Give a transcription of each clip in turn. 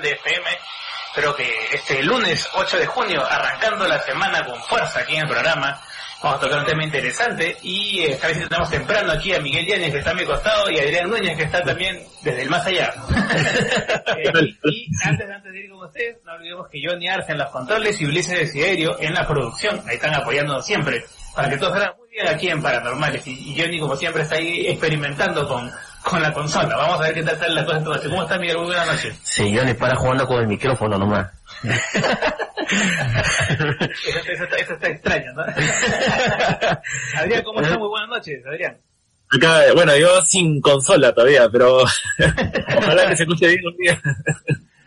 Grande FM. Espero que este lunes 8 de junio, arrancando la semana con fuerza aquí en el programa, vamos a tocar un tema interesante y esta vez tenemos temprano aquí a Miguel Yáñez que está a mi costado y a Adrián Núñez que está también desde el más allá. Eh, y antes, antes de ir con ustedes, no olvidemos que Johnny Arce en los controles y Ulises Desiderio en la producción, ahí están apoyándonos siempre, para que todo salga muy bien aquí en Paranormales y, y Johnny como siempre está ahí experimentando con con la consola. Vamos a ver qué tal sale la cosa noche. ¿Cómo está Miguel? Muy buenas noches. Sí, Johnny para jugando con el micrófono nomás. eso, eso, está, eso está extraño, ¿no? Adrián, ¿cómo está? Muy buenas noches, Adrián. Acá, bueno, yo sin consola todavía, pero ojalá que se escuche bien un día.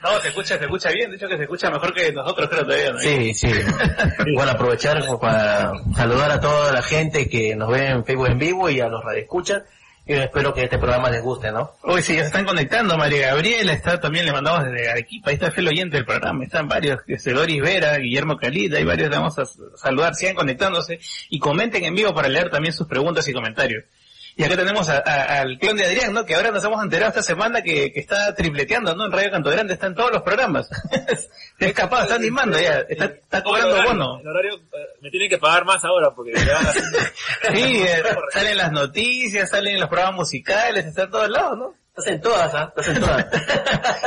No, se escucha, se escucha bien, de hecho que se escucha mejor que nosotros creo todavía. ¿no? Sí, sí. bueno, aprovechar para saludar a toda la gente que nos ve en Facebook en vivo y a los radioescuchas. Y espero que este programa les guste, ¿no? Hoy sí, ya se están conectando. María Gabriela está también, le mandamos desde Arequipa. Ahí está el oyente del programa. Están varios, este, Doris Vera, Guillermo Calida, hay varios, vamos a saludar. Sigan conectándose y comenten en vivo para leer también sus preguntas y comentarios. Y acá tenemos a, a, al clon de Adrián, ¿no? Que ahora nos hemos enterado esta semana que, que está tripleteando, ¿no? En Radio Canto Grande está en todos los programas. Se ha escapado, está animando ya, está, está cobrando el horario, bono. El horario, eh, me tienen que pagar más ahora porque me van a... Sí, eh, salen las noticias, salen los programas musicales, está en todos lados, ¿no? Estás en todas, ¿ah? Estás en todas.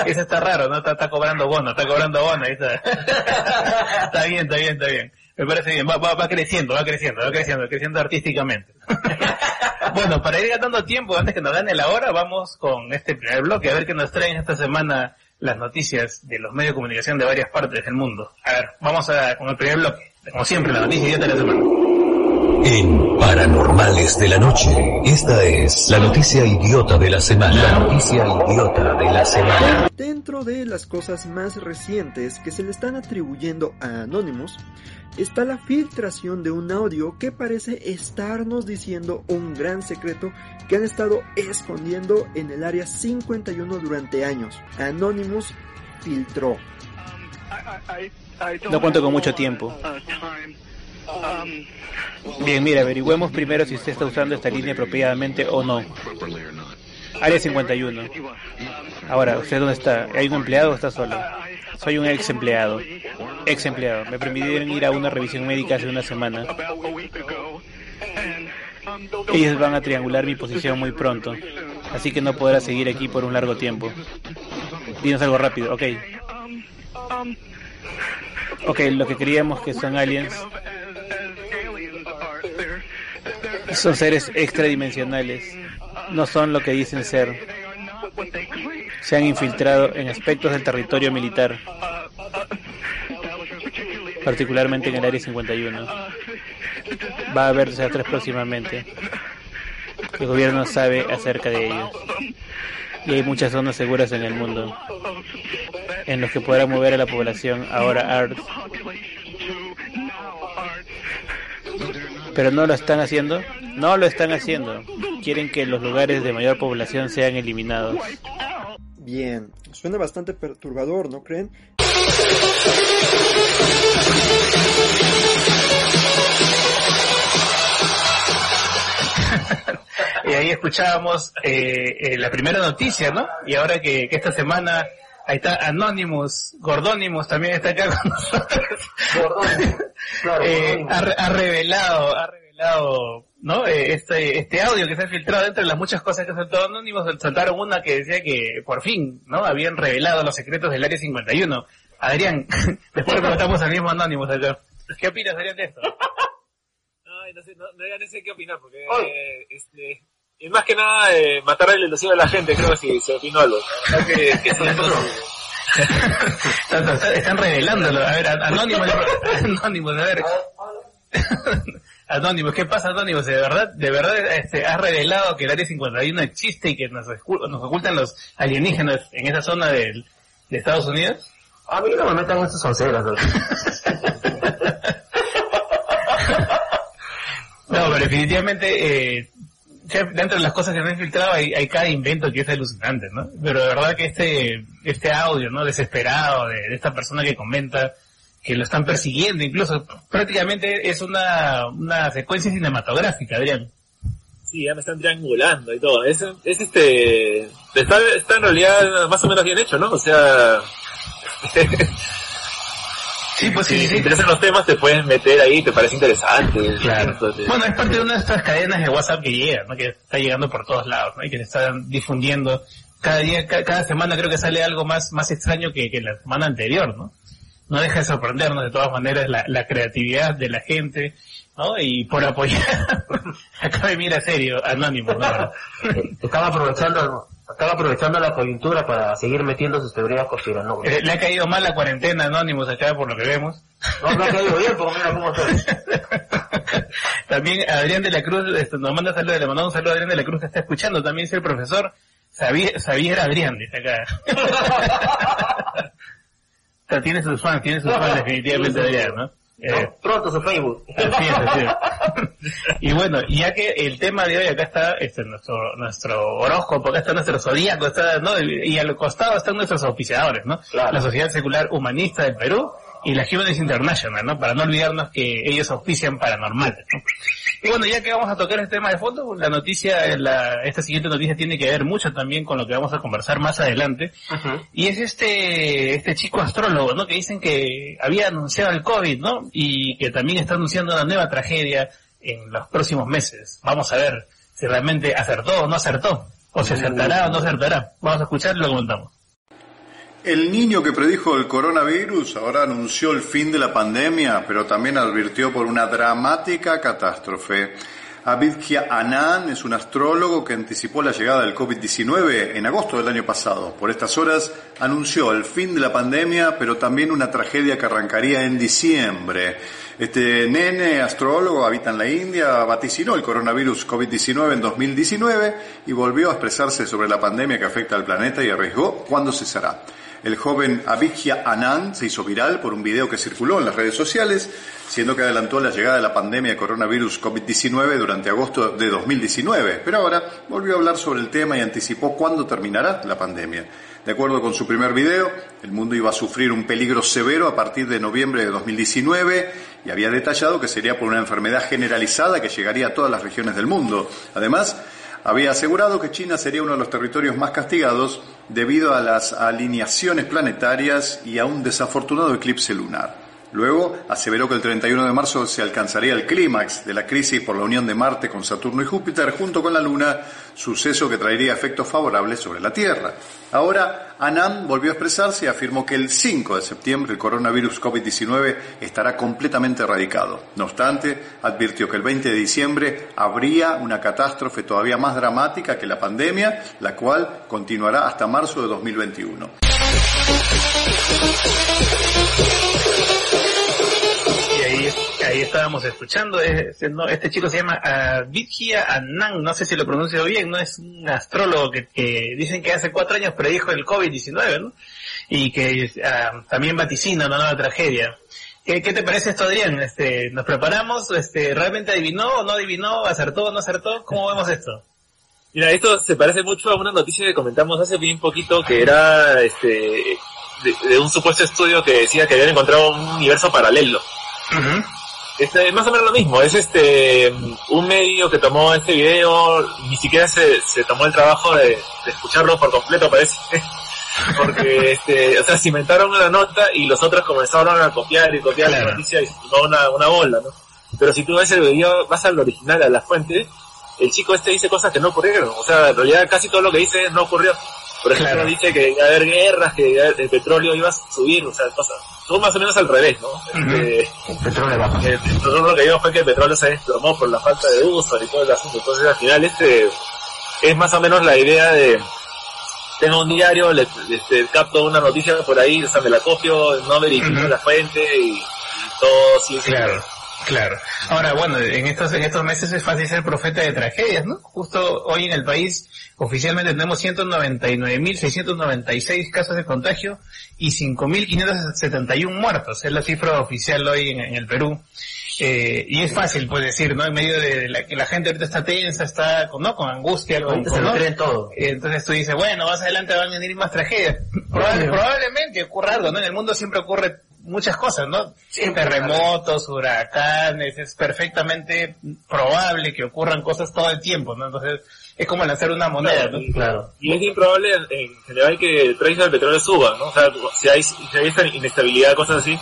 Eso está raro, ¿no? Está, está cobrando bono, está cobrando bono, ahí está. está bien, está bien, está bien. Me parece bien, va, va, va creciendo, va creciendo, va creciendo, creciendo artísticamente. bueno, para ir ganando tiempo, antes que nos gane la hora, vamos con este primer bloque, a ver qué nos traen esta semana las noticias de los medios de comunicación de varias partes del mundo. A ver, vamos a, con el primer bloque. Como siempre, la noticia idiota de la semana. En Paranormales de la Noche, esta es la noticia idiota de la semana. La noticia idiota de la semana. Dentro de las cosas más recientes que se le están atribuyendo a Anonymous, está la filtración de un audio que parece estarnos diciendo un gran secreto que han estado escondiendo en el área 51 durante años. Anonymous filtró. No cuento con mucho tiempo. Bien, mira, averigüemos primero si usted está usando esta línea apropiadamente o no. Área 51. Ahora, ¿usted dónde está? ¿Hay un empleado o está solo? Soy un ex empleado. Ex empleado. Me permitieron ir a una revisión médica hace una semana. Ellos van a triangular mi posición muy pronto, así que no podrá seguir aquí por un largo tiempo. Dinos algo rápido, ok. Ok, lo que creíamos que son aliens son seres extradimensionales. No son lo que dicen ser. Se han infiltrado en aspectos del territorio militar, particularmente en el Área 51. Va a haber desastres próximamente. El gobierno sabe acerca de ellos. Y hay muchas zonas seguras en el mundo, en los que podrá mover a la población ahora ART. Pero no lo están haciendo. No lo están haciendo. Quieren que los lugares de mayor población sean eliminados. Bien, suena bastante perturbador, ¿no creen? y ahí escuchábamos eh, eh, la primera noticia, ¿no? Y ahora que, que esta semana ahí está Anonymous, Gordonymous también está acá con nosotros. Claro, Eh, ha revelado, ha revelado, ¿no? Eh, este, este audio que se ha filtrado dentro de las muchas cosas que soltó Anonymous, saltaron una que decía que por fin, ¿no? Habían revelado los secretos del Área 51. Adrián, después le preguntamos al mismo Anonymous acá. ¿Qué opinas, Adrián, de esto? Ay, no sé, no, no, ya no sé qué opinar porque eh, este, es más que nada eh, matar la ilusión a la gente, creo que si se opinó algo. Verdad que, que sí, Están, están- están revelándolo. A ver, Anonymous, Anonymous, a ver. Anonymous, ¿qué pasa Anonymous? De verdad, de verdad, este, has revelado que el Área 51 existe y que nos, ocultan los alienígenas en esa zona del, de Estados Unidos. A mí no me metan estos onceras. ¿no? No, pero definitivamente, eh, dentro de las cosas que han filtrado hay, hay cada invento que es alucinante, ¿no? Pero de verdad que este, este audio, ¿no? Desesperado de, de esta persona que comenta que lo están persiguiendo, incluso prácticamente es una, una secuencia cinematográfica, Adrián. sí, ya me están triangulando y todo. Es, es este, está, está en realidad más o menos bien hecho, ¿no? O sea, Sí, pues si sí, te sí. interesan los temas te puedes meter ahí, te parece interesante. Claro. Entonces, Bueno, es parte de una de estas cadenas de WhatsApp que llega, ¿no? Que está llegando por todos lados, ¿no? Y que se están difundiendo. Cada día, ca- cada semana creo que sale algo más, más extraño que, que la semana anterior, ¿no? No deja de sorprendernos de todas maneras la, la creatividad de la gente, ¿no? Y por apoyar, acá me mira serio, anónimo, ¿no? Estaba aprovechando, estaba aprovechando la coyuntura para seguir metiendo sus teorías conspiranoicas. Eh, Le ha caído mal la cuarentena anónimos acá por lo que vemos. No, no ha caído bien, porque mira cómo estoy. también Adrián de la Cruz este, nos manda saludos, le mandamos un saludo a Adrián de la Cruz que está escuchando, también es el profesor Xavier, Xavier Adrián, dice acá. O sea, tiene sus fans, tiene sus fans definitivamente Adrián, ¿no? Eh, No, pronto su Facebook. Así es, así es. Y bueno, ya que el tema de hoy acá está este, nuestro nuestro horóscopo, acá está nuestro zodíaco, está, ¿no? y al costado están nuestros auspiciadores, ¿no? Claro. La Sociedad Secular Humanista del Perú y la Humanist International, ¿no? Para no olvidarnos que ellos auspician paranormales, ¿no? Y bueno, ya que vamos a tocar este tema de fondo, la noticia, la, esta siguiente noticia tiene que ver mucho también con lo que vamos a conversar más adelante, y es este, este chico astrólogo, ¿no? Que dicen que había anunciado el COVID, ¿no? Y que también está anunciando una nueva tragedia en los próximos meses. Vamos a ver si realmente acertó o no acertó. O se acertará o no acertará. Vamos a escuchar y lo comentamos. El niño que predijo el coronavirus ahora anunció el fin de la pandemia, pero también advirtió por una dramática catástrofe. Abidkia Anand es un astrólogo que anticipó la llegada del COVID-19 en agosto del año pasado. Por estas horas anunció el fin de la pandemia, pero también una tragedia que arrancaría en diciembre. Este nene astrólogo habita en la India, vaticinó el coronavirus COVID-19 en 2019 y volvió a expresarse sobre la pandemia que afecta al planeta y arriesgó cuándo cesará. El joven Abhigya Anand se hizo viral por un video que circuló en las redes sociales, siendo que adelantó la llegada de la pandemia de coronavirus COVID-19 durante agosto de 2019, pero ahora volvió a hablar sobre el tema y anticipó cuándo terminará la pandemia. De acuerdo con su primer video, el mundo iba a sufrir un peligro severo a partir de noviembre de 2019 y había detallado que sería por una enfermedad generalizada que llegaría a todas las regiones del mundo. Además, había asegurado que China sería uno de los territorios más castigados debido a las alineaciones planetarias y a un desafortunado eclipse lunar. Luego aseveró que el 31 de marzo se alcanzaría el clímax de la crisis por la unión de Marte con Saturno y Júpiter junto con la Luna, suceso que traería efectos favorables sobre la Tierra. Ahora, Anand volvió a expresarse y afirmó que el 5 de septiembre el coronavirus COVID-19 estará completamente erradicado. No obstante, advirtió que el 20 de diciembre habría una catástrofe todavía más dramática que la pandemia, la cual continuará hasta marzo de 2021. Ahí, estábamos escuchando, este, no, este chico se llama Abhigya Anand, no sé si lo pronuncio bien, no es un astrólogo que, que dicen que hace cuatro años predijo el COVID-19, ¿no? Y que ah, también vaticina una nueva tragedia. ¿Qué, qué te parece esto, Adrián? Este, ¿Nos preparamos? Este, ¿Realmente adivinó o no adivinó? ¿Acertó o no acertó? ¿Cómo vemos esto? Mira, esto se parece mucho a una noticia que comentamos hace bien poquito que era este de, de un supuesto estudio que decía que habían encontrado un universo paralelo. Este, más o menos lo mismo, es este un medio que tomó este video, ni siquiera se, se tomó el trabajo de, de escucharlo por completo, parece. Porque, este, o sea, se inventaron una nota y los otros comenzaron a copiar y copiar Claro. la noticia y se formó una, una bola, ¿no? Pero si tú ves el video, vas al original, a la fuente, el chico este dice cosas que no ocurrieron. O sea, en realidad casi todo lo que dice no ocurrió. Por ejemplo, Claro. dice que iba a haber guerras, que el petróleo iba a subir, o sea, cosas. Todo más o menos al revés, ¿no? Este, El petróleo que nosotros lo que vimos fue que el petróleo se desplomó por la falta de uso y todo el asunto. Entonces al final este es más o menos la idea de tengo un diario, le, este, capto una noticia por ahí, o sea, me la copio, no verifico la fuente y, y todo sí Claro, claro. Ahora, bueno, en estos, en estos meses es fácil ser profeta de tragedias, ¿no? Justo hoy en el país oficialmente tenemos 199.696 casos de contagio y 5.571 muertos. Es la cifra oficial hoy en, en el Perú. Eh, y es fácil, pues decir, ¿no? En medio de la que la gente ahorita está tensa, está con, ¿no? con angustia, con, se lo ¿no? creen todo. Eh, Entonces tú dices, bueno, más adelante van a venir más tragedias. Probable- probablemente ocurra algo, ¿no? En el mundo siempre ocurre muchas cosas, ¿no? Terremotos, huracanes, es perfectamente probable que ocurran cosas todo el tiempo, ¿no? Entonces, es como lanzar una moneda, ¿no? Claro. Y es improbable en general que el precio del petróleo suba, ¿no? O sea, si hay, si hay esta inestabilidad, cosas así,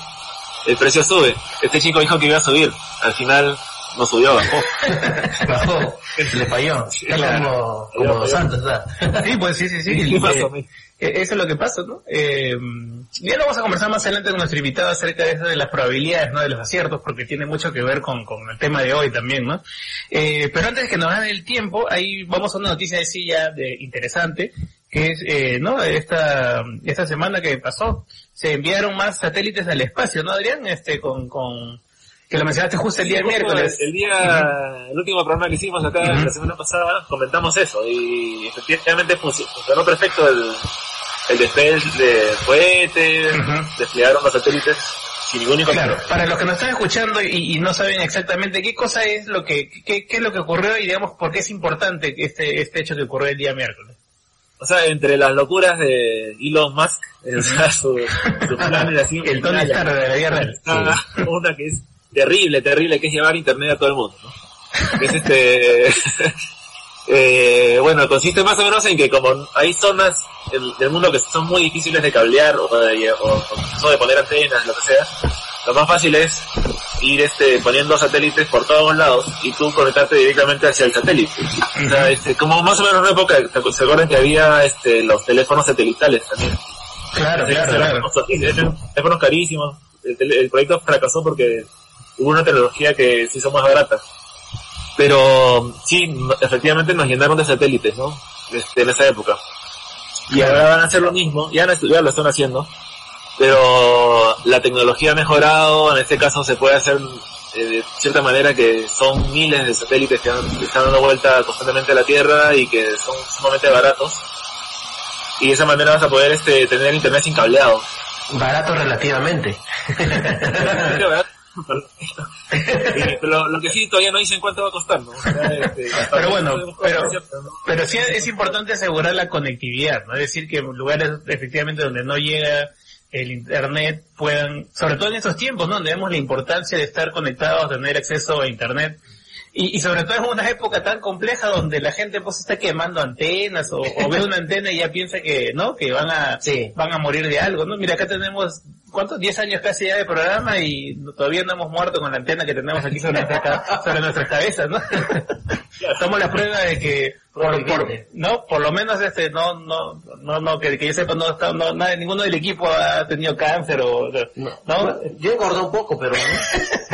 el precio sube. Este chico dijo que iba a subir, al final no subió, bajó. Bajó, le falló. Es como, como Dos Santos, ¿verdad? Sí, pues sí, sí, sí. ¿Qué pasó, Eh, eh, Eso es lo que pasa, ¿no? Eh, ya lo vamos a conversar más adelante con nuestro invitado acerca de eso de las probabilidades, ¿no? De los aciertos, porque tiene mucho que ver con, con el tema de hoy también, ¿no? Eh, pero antes de que nos hagan el tiempo, ahí vamos a una noticia de ya de interesante, que es, eh, ¿no? Esta, esta semana que pasó, se enviaron más satélites al espacio, ¿no, Adrián? Este, con, con, que lo mencionaste justo el día miércoles. El día, el último programa que hicimos acá la semana pasada, comentamos eso y efectivamente func- funcionó perfecto el, el despegue de cohetes, Ujú. desplegaron los satélites sin ningún inconveniente. Claro, para los que nos están escuchando y, y no saben exactamente qué cosa es lo que, qué, qué es lo que ocurrió y digamos por qué es importante este, este hecho que ocurrió el día miércoles. O sea, entre las locuras de Elon Musk, o sea, su, su plan de así, El Tony Stark de la vida real. está una que es terrible, terrible, que es llevar internet a todo el mundo, ¿no? Que es este, eh, bueno, consiste más o menos en que como hay zonas del, del mundo que son muy difíciles de cablear o de, o, o de poner antenas, lo que sea, lo más fácil es ir este, poniendo satélites por todos lados y tú conectarte directamente hacia el satélite. O sea, este, como más o menos en una época, ¿se acuerdan que había este, los teléfonos satelitales también? Claro, claro, claro. teléfonos- carísimos. El, el proyecto fracasó porque hubo una tecnología que se hizo más barata. Pero sí, no- efectivamente nos llenaron de satélites, ¿no? Este, en esa época. Y ahora van a hacer lo mismo, ya, han- ya lo están haciendo, pero la tecnología ha mejorado, en este caso se puede hacer eh, de cierta manera que son miles de satélites que, han- que están dando vuelta constantemente a la Tierra y que son sumamente baratos. Y de esa manera vas a poder este, tener internet sin cableado. Barato relativamente. Lo, lo que sí todavía no dicen cuánto va a costar, ¿no? O sea, este, Pero bueno, pero-. Pero sí es importante asegurar la conectividad, ¿no? Es decir, que lugares efectivamente donde no llega el internet puedan, sobre todo en estos tiempos, ¿no? Donde vemos la importancia de estar conectados, tener acceso a internet. Y, y sobre todo en una época tan compleja donde la gente pues está quemando antenas o, o ve una antena y ya piensa que, ¿no? Que van a, Sí. van a morir de algo, ¿no? Mira, acá tenemos, ¿cuántos? 10 años casi ya de programa y no- todavía no hemos muerto con la antena que tenemos aquí sobre, nuestra sobre nuestras cabezas, ¿no? Somos la prueba de que, por, por- no, por lo menos este, no, no, no, no, que, que yo sepa, no, está, no, nadie, ninguno del equipo ha tenido cáncer o, No, ¿no? Yo engordé un poco, pero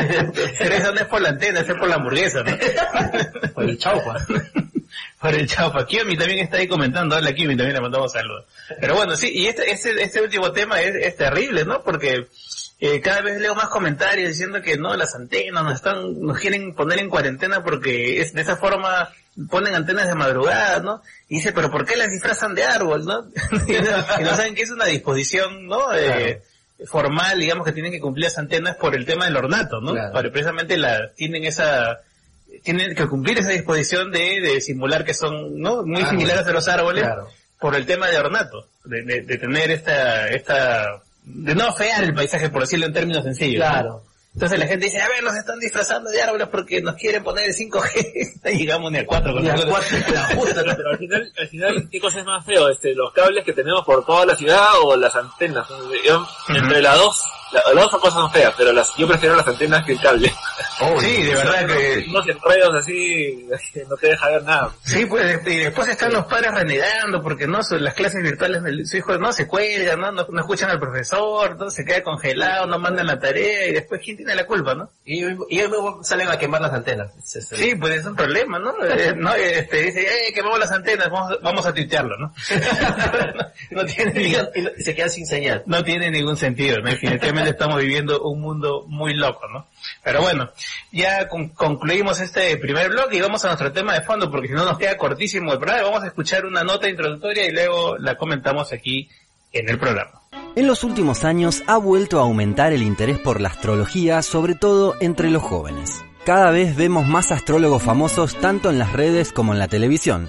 Pero eso no es por la antena, eso es por la hamburguesa, ¿no? por el chaupa. Por el chaupa. Kimi también está ahí comentando. Hola Kimi, también le mandamos saludos. Pero bueno, sí, y este, este, este último tema es, es terrible, ¿no? Porque eh, cada vez leo más comentarios diciendo que no, las antenas nos están, nos quieren poner en cuarentena porque es de esa forma ponen antenas de madrugada, ¿no? Y dice, pero ¿por qué las disfrazan de árbol, no? y, no y no saben que es una disposición, ¿no? Eh, formal, digamos que tienen que cumplir las antenas por el tema del ornato, ¿no? Claro. Para precisamente la, tienen esa, tienen que cumplir esa disposición de, de simular que son, ¿no? Muy Árboles. similares a los árboles Claro. por el tema de ornato, de, de, de tener esta, esta, de no fear el paisaje, por decirlo en términos sencillos. ¿no? Claro. Entonces la gente dice, a ver, nos están disfrazando de árboles porque nos quieren poner el 5G. no llegamos ni al 4 con justa, ¿no? Pero al final, al final, ¿qué cosa es más feo? Este, los cables que tenemos por toda la ciudad o las antenas. Yo, Entre las dos, la- las dos son cosas feas, pero las, yo prefiero las antenas que el cable. Sí, de verdad que... Unos enredos así, no te deja ver nada. Sí, pues, y después están los padres renegando porque no, Son las clases virtuales de su hijo no se cuelgan, ¿no? No, no escuchan al profesor, no se queda congelado, no mandan la tarea y después ¿quién tiene la culpa, no? Y, y ellos mismos salen a quemar las antenas. Sí, pues es un problema, ¿no? Eh, no este, dice, eh, quemamos las antenas, vamos, vamos a tuitearlo, ¿no? no, tiene Y se quedan sin señal. no tiene ningún sentido, ¿no? Estamos viviendo un mundo muy loco, ¿no? Pero bueno, ya con- concluimos este primer bloque y vamos a nuestro tema de fondo, porque si no nos queda cortísimo el programa, vamos a escuchar una nota introductoria y luego la comentamos aquí en el programa. En los últimos años ha vuelto a aumentar el interés por la astrología, sobre todo entre los jóvenes. Cada vez vemos más astrólogos famosos tanto en las redes como en la televisión.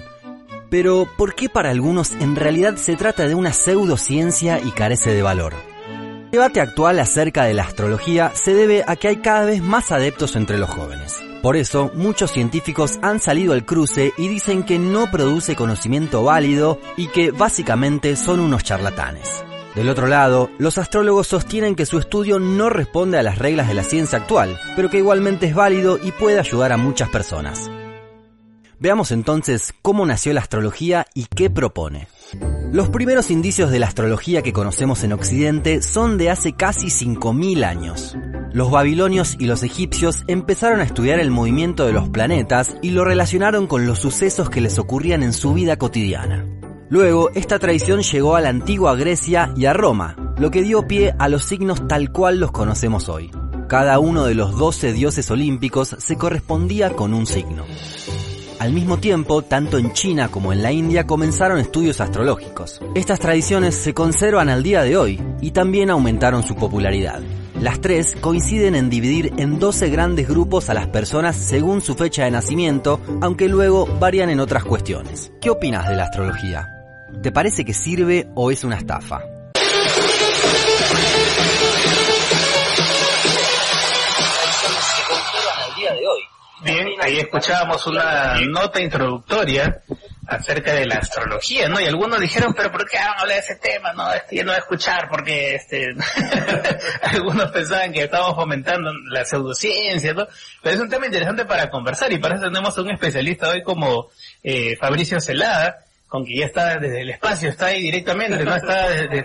Pero, ¿por qué para algunos en realidad se trata de una pseudociencia y carece de valor? El debate actual acerca de la astrología se debe a que hay cada vez más adeptos entre los jóvenes. Por eso, muchos científicos han salido al cruce y dicen que no produce conocimiento válido y que básicamente son unos charlatanes. Del otro lado, los astrólogos sostienen que su estudio no responde a las reglas de la ciencia actual, pero que igualmente es válido y puede ayudar a muchas personas. Veamos entonces cómo nació la astrología y qué propone. Los primeros indicios de la astrología que conocemos en Occidente son de hace casi 5.000 años. Los babilonios y los egipcios empezaron a estudiar el movimiento de los planetas y lo relacionaron con los sucesos que les ocurrían en su vida cotidiana. Luego, esta tradición llegó a la antigua Grecia y a Roma, lo que dio pie a los signos tal cual los conocemos hoy. Cada uno de los 12 dioses olímpicos se correspondía con un signo. Al mismo tiempo, tanto en China como en la India comenzaron estudios astrológicos. Estas tradiciones se conservan al día de hoy y también aumentaron su popularidad. Las tres coinciden en dividir en 12 grandes grupos a las personas según su fecha de nacimiento, aunque luego varían en otras cuestiones. ¿Qué opinas de la astrología? ¿Te parece que sirve o es una estafa? Bien, ahí escuchábamos una nota introductoria acerca de la astrología, ¿no? Y algunos dijeron, pero ¿por qué van a hablar de ese tema? No, este, yo no voy a escuchar porque este, algunos pensaban que estábamos fomentando la pseudociencia, ¿no? Pero es un tema interesante para conversar y para eso tenemos a un especialista hoy como eh, Fabricio Celada, con que ya está desde el espacio, está ahí directamente, no está desde,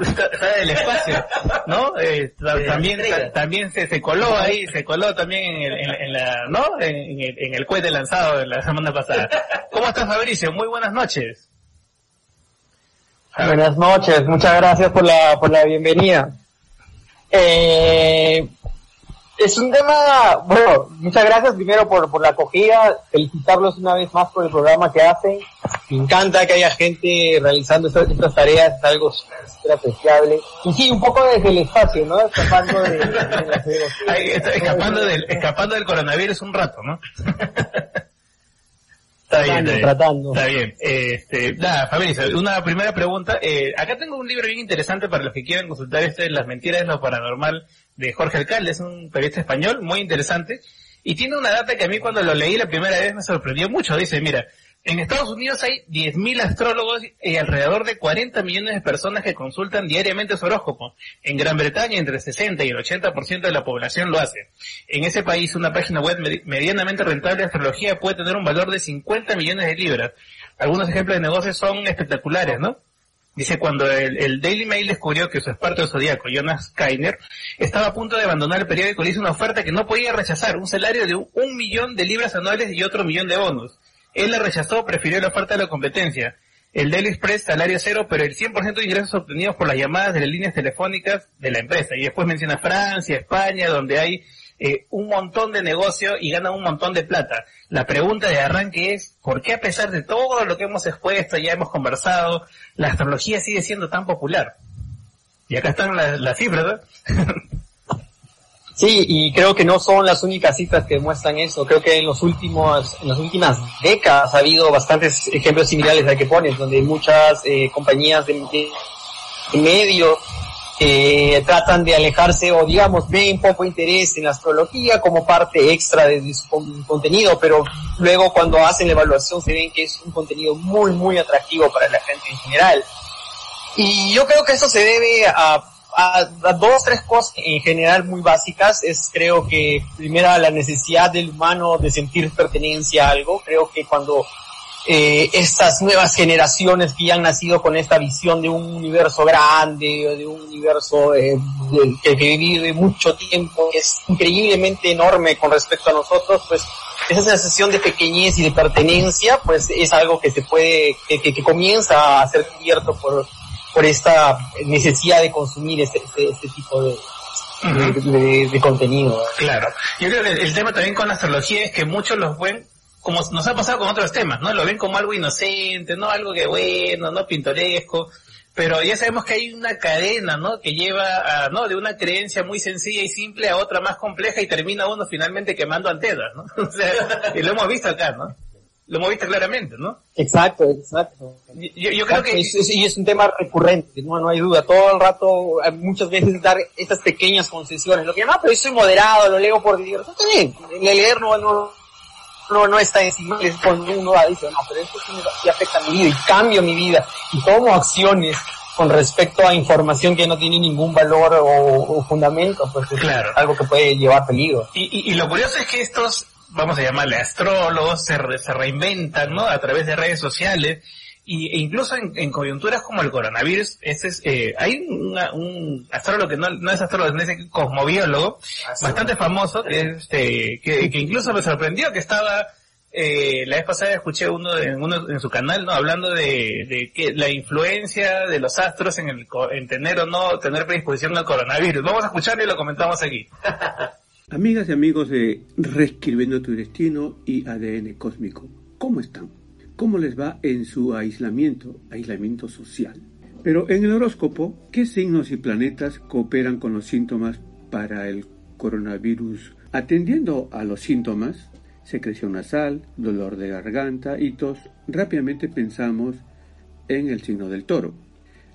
está, desde el espacio, ¿no? Eh, también también se, se coló ahí, se coló también en, el, en, la, ¿no? En, el, en el cohete lanzado de la semana pasada. ¿Cómo estás, Fabricio? Muy buenas noches. Buenas noches, muchas gracias por la, por la bienvenida. Eh, es un tema, bueno, muchas gracias primero por, por la acogida, felicitarlos una vez más por el programa que hacen. Me encanta que haya gente realizando estas, estas tareas, es algo súper apreciable. Y sí, un poco desde el espacio, ¿no? Escapando de, escapando, del, escapando del coronavirus un rato, ¿no? Está bien, está bien. tratando. Está bien. Este, nada, Fabricio, una primera pregunta. Eh, acá tengo un libro bien interesante para los que quieran consultar este, Las mentiras de lo paranormal de Jorge Alcalde, es un periodista español muy interesante. Y tiene una data que a mí cuando lo leí la primera vez me sorprendió mucho. Dice, mira, en Estados Unidos hay 10.000 astrólogos y alrededor de 40 millones de personas que consultan diariamente su horóscopo. En Gran Bretaña entre 60 y el 80% de la población lo hace. En ese país una página web medianamente rentable de astrología puede tener un valor de 50 millones de libras. Algunos ejemplos de negocios son espectaculares, ¿no? Dice, cuando el, Daily Mail descubrió que su experto zodíaco, Jonas Kainer, estaba a punto de abandonar el periódico, le hizo una oferta que no podía rechazar, un salario de un, un millón de libras anuales y otro millón de bonos. Él la rechazó, prefirió la oferta de la competencia. El Daily Express, salario cero, pero el 100% de ingresos obtenidos por las llamadas de las líneas telefónicas de la empresa. Y después menciona Francia, España, donde hay eh, un montón de negocio y ganan un montón de plata. La pregunta de arranque es, ¿por qué a pesar de todo lo que hemos expuesto, ya hemos conversado, la astrología sigue siendo tan popular? Y acá están las, cifras. Sí, y creo que no son las únicas cifras que demuestran eso. Creo que en los últimos, en las últimas décadas ha habido bastantes ejemplos similares al que pones, donde muchas eh, compañías de, de medios eh, tratan de alejarse o digamos ven poco interés en la astrología como parte extra de, su con, contenido, pero luego cuando hacen la evaluación se ven que es un contenido muy muy atractivo para la gente en general. Y yo creo que eso se debe a a, a, dos tres cosas en general muy básicas es creo que primera la necesidad del humano de sentir pertenencia a algo creo que cuando eh, estas nuevas generaciones que ya han nacido con esta visión de un universo grande de un universo eh, de, que, vive mucho tiempo es increíblemente enorme con respecto a nosotros pues esa sensación de pequeñez y de pertenencia pues es algo que se puede que, que, que comienza a ser cubierto por por esta necesidad de consumir este, este, este tipo de, de, de, de, contenido. Claro. Yo creo que el tema también con la astrología es que muchos los ven como nos ha pasado con otros temas, ¿no? Lo ven como algo inocente, ¿no? Algo que bueno, ¿no? Pintoresco. Pero ya sabemos que hay una cadena, ¿no? Que lleva a, ¿no? De una creencia muy sencilla y simple a otra más compleja y termina uno finalmente quemando antenas, ¿no? o sea, y lo hemos visto acá, ¿no? lo moviste claramente, ¿no? Exacto, exacto. Yo, creo que... y es un tema recurrente, no, no hay duda. Todo el rato, eh, muchas veces dar estas pequeñas concesiones. Lo que llama, pero yo soy moderado, lo leo por Dios. Está bien, leer no, no, no, no está encima, es cuando uno dice, no, pero esto sí, afecta a mi vida y cambio mi vida y tomo acciones con respecto a información que no tiene ningún valor o, fundamento, pues es algo que puede llevar peligro. Y, y, lo curioso es que estos, vamos a llamarle astrólogos, se, se reinventan, ¿no? A través de redes sociales, y, e incluso en, coyunturas como el coronavirus, ese es, eh, hay un astrólogo que no, no es astrólogo, es cosmobiólogo, ah, bastante famoso, este, que, que incluso me sorprendió que estaba eh, la vez pasada escuché uno en, uno en su canal, ¿no? Hablando de, de que la influencia de los astros en, el, en tener o no tener predisposición al coronavirus. Vamos a escucharlo y lo comentamos aquí. Amigas y amigos de Reescribiendo tu Destino y ADN Cósmico, ¿cómo están? ¿Cómo les va en su aislamiento, aislamiento social? Pero en el horóscopo, ¿qué signos y planetas cooperan con los síntomas para el coronavirus? Atendiendo a los síntomas, secreción nasal, dolor de garganta y tos, rápidamente pensamos en el signo del toro.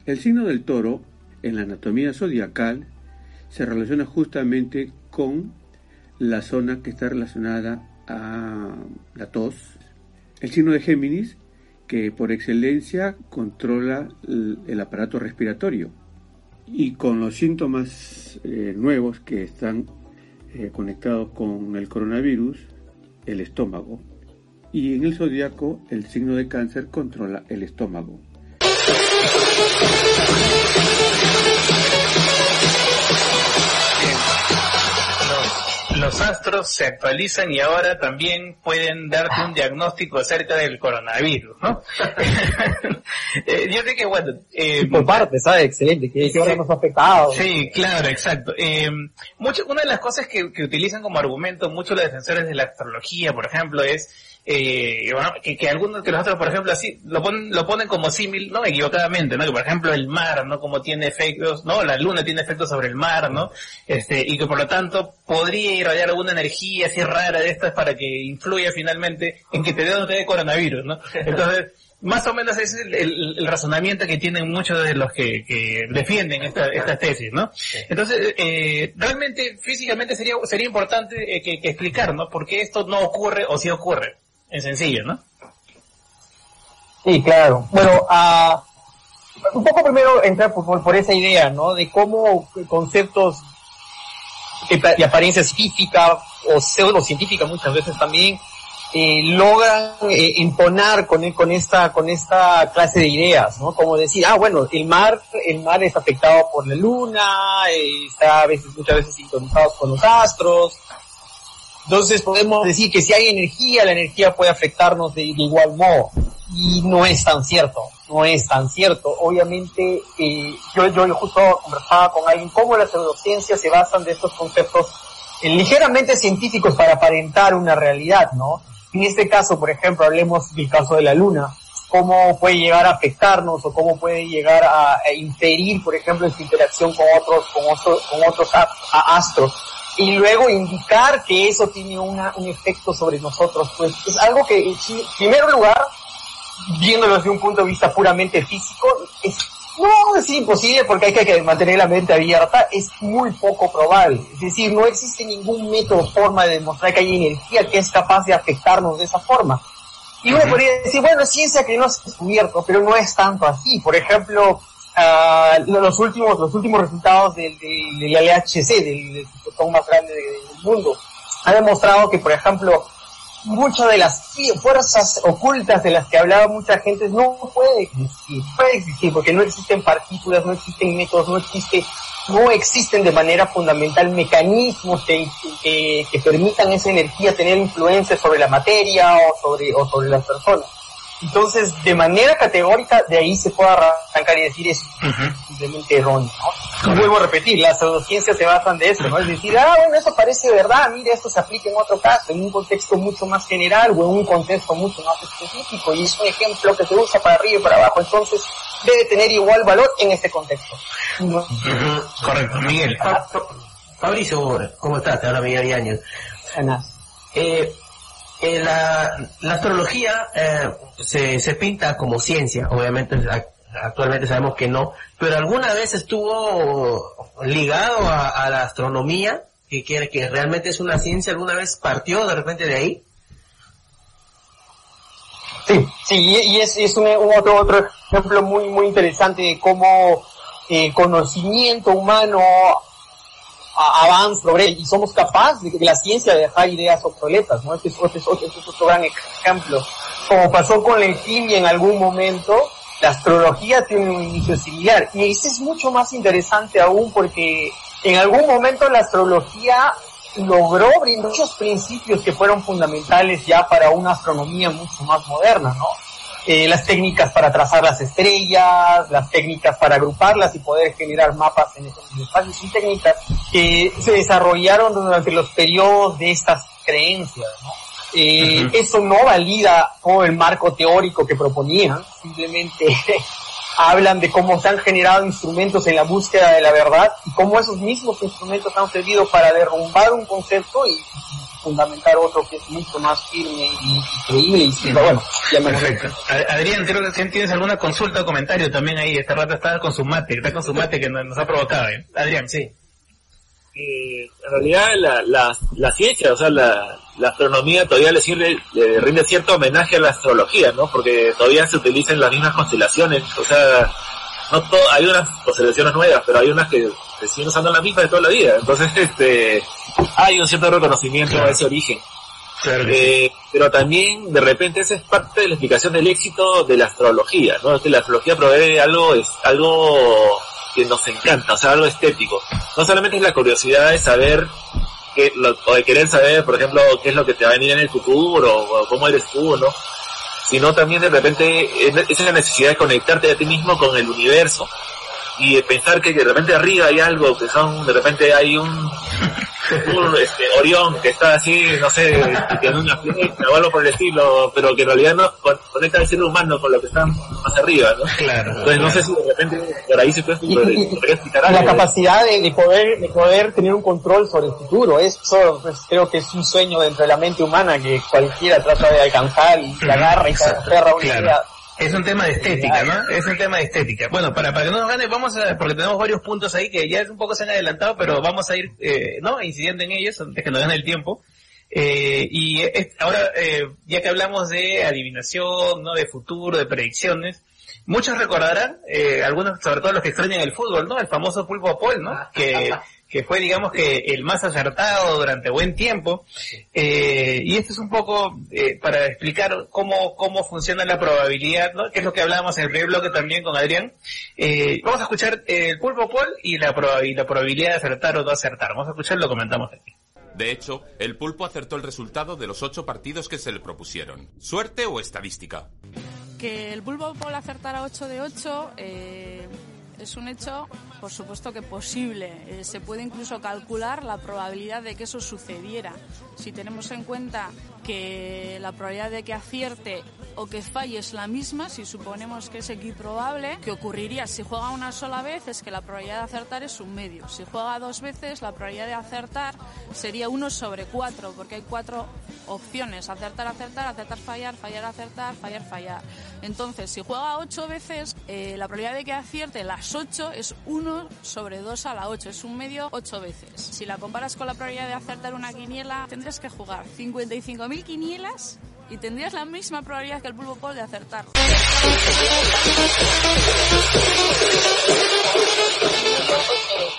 El signo del toro, en la anatomía zodiacal, se relaciona justamente con la zona que está relacionada a la tos. El signo de Géminis, que por excelencia controla el aparato respiratorio. Y con los síntomas eh, nuevos que están eh, conectados con el coronavirus, el estómago. Y en el zodiaco, el signo de cáncer controla el estómago. Los astros se actualizan y ahora también pueden darte un diagnóstico acerca del coronavirus, ¿no? Eh, yo sé que, bueno... Eh, por parte, ¿sabes? Excelente, que, ahora nos ha afectado. Sí, claro, exacto. Eh, mucho, una de las cosas que, que utilizan como argumento muchos los defensores de la astrología, por ejemplo, es eh, bueno, que, que, algunos que nosotros, por ejemplo, así lo ponen, lo ponen como símil, no equivocadamente, ¿no? Que por ejemplo el mar, ¿no? Como tiene efectos, ¿no? La luna tiene efectos sobre el mar, ¿no? Este, y que por lo tanto podría irradiar alguna energía así rara de estas para que influya finalmente en que te dé o no te dé coronavirus, ¿no? Entonces, más o menos ese es el, razonamiento que tienen muchos de los que, que defienden esta, estas tesis, ¿no? Entonces, eh, realmente físicamente sería, sería importante eh, que, que explicar, ¿no? Por qué esto no ocurre o sí ocurre en sencillo, ¿no? Sí, claro. Bueno, uh, un poco primero entrar por, por, esa idea, ¿no? De cómo conceptos de apariencia científica o pseudocientífica muchas veces también eh, logran eh, entonar con, con esta con esta clase de ideas, ¿no? Como decir, ah, bueno, el mar el mar es afectado por la luna, eh, está a veces muchas veces sintonizado con los astros, entonces podemos decir que si hay energía, la energía puede afectarnos de, igual modo. Y no es tan cierto, no es tan cierto. Obviamente, eh, yo, yo justo conversaba con alguien cómo las neurociencias se basan de estos conceptos eh, ligeramente científicos para aparentar una realidad, ¿no? En este caso, por ejemplo, hablemos del caso de la luna, cómo puede llegar a afectarnos o cómo puede llegar a, inferir, por ejemplo, en su interacción con otros, con otros, con otros astros y luego indicar que eso tiene una, un efecto sobre nosotros, pues es algo que, en primer lugar, viéndolo desde un punto de vista puramente físico, es, no es imposible porque hay que mantener la mente abierta, es muy poco probable. Es decir, no existe ningún método o forma de demostrar que hay energía que es capaz de afectarnos de esa forma. Y uno podría decir, bueno, es ciencia que no se ha descubierto, pero no es tanto así. Por ejemplo, uh, los últimos los últimos resultados del, del, del LHC, del, del más grande del mundo, ha demostrado que, por ejemplo, muchas de las fuerzas ocultas de las que hablaba mucha gente no puede existir, puede existir porque no existen partículas, no existen métodos, no existe, no existen de manera fundamental mecanismos que, que, que permitan esa energía tener influencia sobre la materia o sobre, o sobre las personas. Entonces, de manera categórica, de ahí se puede arrancar y decir es simplemente erróneo. ¿no? vuelvo a repetir, las pseudociencias se basan de eso, ¿no? Es decir, ah, bueno, eso parece verdad, mire, esto se aplica en otro caso, en un contexto mucho más general o en un contexto mucho más específico, y es un ejemplo que se usa para arriba y para abajo, entonces debe tener igual valor en este contexto. Correcto, Miguel. Fabricio, ¿cómo estás? Te habla Miguel Yañez. Eh, Eh, la, la, astrología eh, se, se pinta como ciencia, obviamente actualmente sabemos que no, pero alguna vez estuvo ligado a, la astronomía, que quiere que realmente es una ciencia, alguna vez partió de repente de ahí. Sí, sí, y es, es un, otro, otro ejemplo muy, muy interesante de cómo el conocimiento humano avanza, progresa, y somos capaces de que la ciencia dejar ideas obsoletas, ¿no? Este es, este es, otro gran ejemplo. Como pasó con la alquimia en algún momento, la astrología tiene un inicio similar. Y este es mucho más interesante aún porque en algún momento la astrología logró muchos principios que fueron fundamentales ya para una astronomía mucho más moderna, ¿no? Eh, las técnicas para trazar las estrellas, las técnicas para agruparlas y poder generar mapas en esos espacios y técnicas que se desarrollaron durante los periodos de estas creencias. ¿no? Eh, Eso no valida todo el marco teórico que proponían, simplemente hablan de cómo se han generado instrumentos en la búsqueda de la verdad y cómo esos mismos instrumentos han servido para derrumbar un concepto y fundamentar otro que es mucho más firme y creíble y bueno, ya me Perfecto. Adrián, creo que tienes alguna consulta o comentario también ahí, este rato está con su mate, está con su mate que nos ha provocado. ¿eh? Adrián, sí. en realidad la, la, la ciencia, o sea, la, la astronomía todavía le sirve, le rinde cierto homenaje a la astrología, ¿no? Porque todavía se utilizan las mismas constelaciones, o sea, no hay unas constelaciones nuevas, pero hay unas que se siguen usando las mismas de toda la vida. Entonces, este, hay un cierto reconocimiento a ese origen. Eh, pero también, de repente, esa es parte de la explicación del éxito de la astrología, ¿no? Que la astrología provee algo, es algo que nos encanta, o sea, algo estético. No solamente es la curiosidad de saber que, o de querer saber, por ejemplo, qué es lo que te va a venir en el futuro, o cómo eres tú, ¿no? Sino también de repente es la necesidad de conectarte a ti mismo con el universo y pensar que de repente arriba hay algo, que son, de repente hay un, un este, Orión que está así, no sé, en una flecha o algo por el estilo, pero que en realidad no conecta al ser humano con lo que está más arriba, ¿no? Claro. Entonces no sé si de repente por ahí se puede, explicar algo. La capacidad de, poder, de poder tener un control sobre el futuro, eso pues, creo que es un sueño dentro de la mente humana que cualquiera trata de alcanzar y se agarra y se aferra a una idea es un tema de estética, ¿no? Es un tema de estética. Bueno, para, para que no nos gane, vamos a, porque tenemos varios puntos ahí que ya es un poco se han adelantado, pero vamos a ir, eh, ¿no? Incidiendo en ellos antes que nos gane el tiempo. Eh, y ahora, eh, ya que hablamos de adivinación, ¿no? De futuro, de predicciones, muchos recordarán, eh, algunos, sobre todo los que extrañan el fútbol, ¿no? El famoso pulpo Paul, ¿no? Que que fue, digamos que, el más acertado durante buen tiempo. Eh, y esto es un poco eh, para explicar cómo, cómo funciona la probabilidad, ¿no? Que es lo que hablábamos en el primer bloque también con Adrián. Eh, vamos a escuchar el pulpo Paul y la, la probabilidad de acertar o no acertar. Vamos a escuchar, lo comentamos aquí. De hecho, el pulpo acertó el resultado de los ocho partidos que se le propusieron. ¿Suerte o estadística? Que el pulpo Paul acertara 8 de 8, eh, es un hecho, por supuesto que posible. Eh, se puede incluso calcular la probabilidad de que eso sucediera. Si tenemos en cuenta que la probabilidad de que acierte o que falle es la misma, si suponemos que es equiprobable, que ocurriría si juega una sola vez es que la probabilidad de acertar es un medio. Si juega dos veces, la probabilidad de acertar sería uno sobre cuatro, porque hay cuatro opciones, acertar, acertar, acertar, fallar, fallar, acertar, fallar, fallar. Entonces, si juega ocho veces, eh, la probabilidad de que acierte las ocho es uno sobre dos a la ocho, es un medio ocho veces. Si la comparas con la probabilidad de acertar una quiniela, tendrías que jugar 55.000 quinielas y tendrías la misma probabilidad que el pulpo Paul de acertar.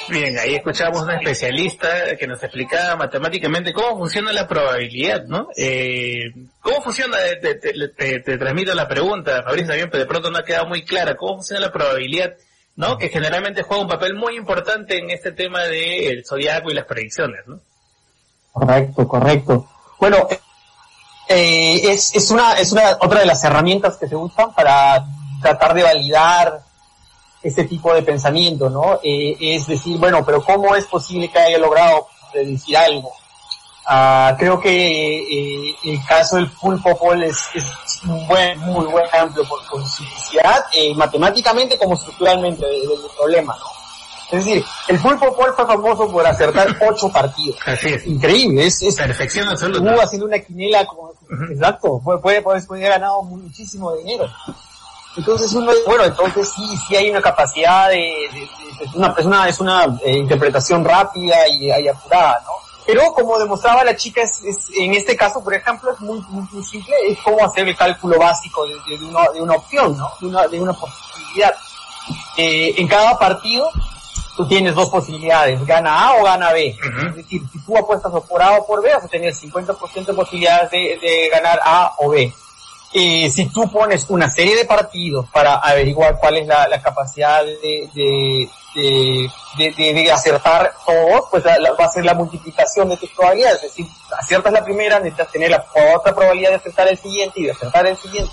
Bien, ahí escuchamos a una especialista que nos explicaba matemáticamente cómo funciona la probabilidad, ¿no? Eh, ¿Cómo funciona? Te, te, transmito la pregunta, Fabricio, también, pero de pronto no ha quedado muy clara. ¿Cómo funciona la probabilidad, ¿no? Que generalmente juega un papel muy importante en este tema del zodiaco y las predicciones, ¿no? Correcto, correcto. Bueno, eh, es, es, una, es una otra de las herramientas que se usan para tratar de validar ese tipo de pensamiento, ¿no? Eh, es decir, bueno, pero ¿cómo es posible que haya logrado predecir algo? Uh, creo que eh, el caso del pulpo Paul es, es un buen, muy buen ejemplo por, su simplicidad, eh, matemáticamente como estructuralmente del, problema, ¿no? Es decir, el Pulpo Paul fue famoso por acertar ocho partidos. Así es. Increíble, es, es perfección absoluta. Estuvo haciendo una quinela como, exacto, puede, puede, puede, puede haber ganado muchísimo dinero. Entonces uno, bueno, entonces sí, sí hay una capacidad de, de, de, de una, es una, es una eh, interpretación rápida y, y, apurada, ¿no? Pero como demostraba la chica, es, es, en este caso, por ejemplo, es muy, muy, muy simple, es cómo hacer el cálculo básico de, de, una, de una opción, ¿no? De una, de una posibilidad. Eh, en cada partido tú tienes dos posibilidades, gana A o gana B. Uh -huh. Es decir, si tú apuestas por A o por B, vas a tener 50% de posibilidades de, de, ganar A o B. Eh, si tú pones una serie de partidos para averiguar cuál es la, la capacidad de, de, de, acertar todos, pues la, la, va a ser la multiplicación de tus probabilidades. Es decir, aciertas la primera, necesitas tener la otra probabilidad de acertar el siguiente y de acertar el siguiente.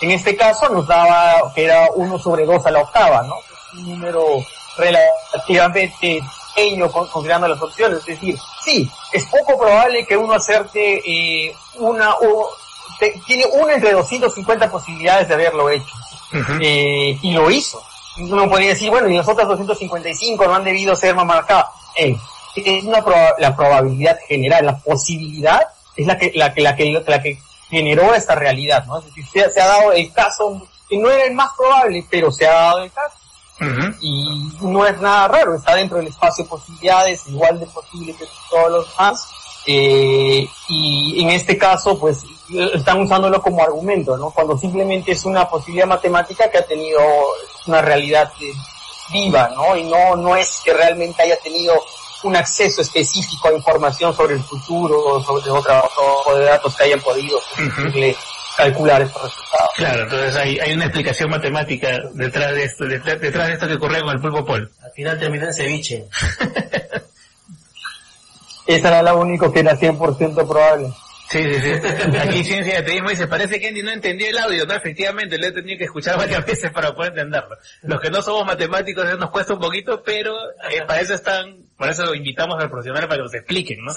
En este caso nos daba que era 1 sobre 2 a la octava, ¿no? Un número relativamente pequeño considerando las opciones. Es decir, sí, es poco probable que uno acerte eh, una o te, tiene una entre 250 posibilidades de haberlo hecho. Uh -huh. eh, y lo hizo. Uno podría decir, bueno, y las otras 255 no han debido ser más marcadas. Eh, es una proba la probabilidad general, la posibilidad es la que, la que, la que, la que generó esta realidad, ¿no? Es decir, se, se ha dado el caso, que no era el más probable, pero se ha dado el caso. Uh -huh. Y no es nada raro, está dentro del espacio de posibilidades, igual de posible que todos los demás. Eh, y en este caso, pues, están usándolo como argumento, ¿no? Cuando simplemente es una posibilidad matemática que ha tenido una realidad eh, viva, ¿no? Y no, no es que realmente haya tenido un acceso específico a información sobre el futuro o sobre otro tipo de datos que hayan podido uh -huh. Calcular estos resultados. Claro, entonces hay, hay una explicación matemática detrás de esto, detrás, detrás de esto que ocurrió con el pulpo Paul. Al final terminó en ceviche. Esa era la única que era 100% probable. Sí, sí, sí. Aquí Ciencia de Ateísmo dice, parece que Andy no entendió el audio. No, efectivamente, lo he tenido que escuchar varias veces para poder entenderlo. Los que no somos matemáticos nos cuesta un poquito, pero eh, para eso están, por eso invitamos al profesional para que nos expliquen, ¿no?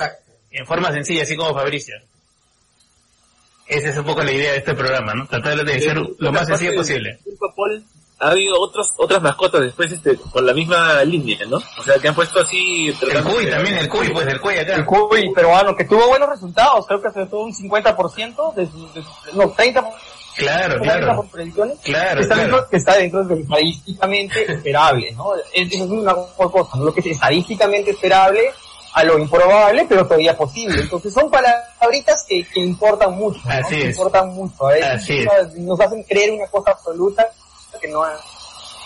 En forma sencilla, así como Fabricio. Esa es un poco la idea de este programa, ¿no? Tratar de ser lo más sencillo posible. Ha habido otros, otras mascotas después este, con la misma línea, ¿no? O sea, que han puesto así... El cuy también, el cuy, pues el cuy acá. El cuy peruano, que tuvo buenos resultados, creo que se tuvo un 50% de, de, no, 30%. Claro, claro. Predicciones, claro, que está, claro. Dentro, que está dentro de lo estadísticamente esperable, ¿no? Es, es una cosa, ¿no? lo que es estadísticamente esperable a lo improbable, pero todavía posible. Entonces son palabritas que, que importan mucho, ¿no? Así que es. importan mucho. ¿eh? Nos, nos hacen creer una cosa absoluta que no es.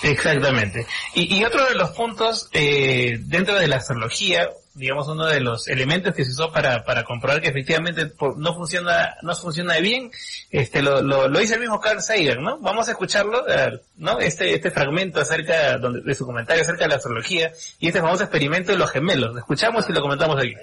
Exactamente. Y, y otro de los puntos eh, dentro de la astrología, digamos uno de los elementos que se usó para, para comprobar que efectivamente por, no funciona no funciona bien, este lo, lo, lo dice el mismo Carl Sagan, ¿no? Vamos a escucharlo, ¿no? Este este fragmento acerca donde, de su comentario acerca de la astrología y este famoso experimento de los gemelos. Lo escuchamos y lo comentamos aquí.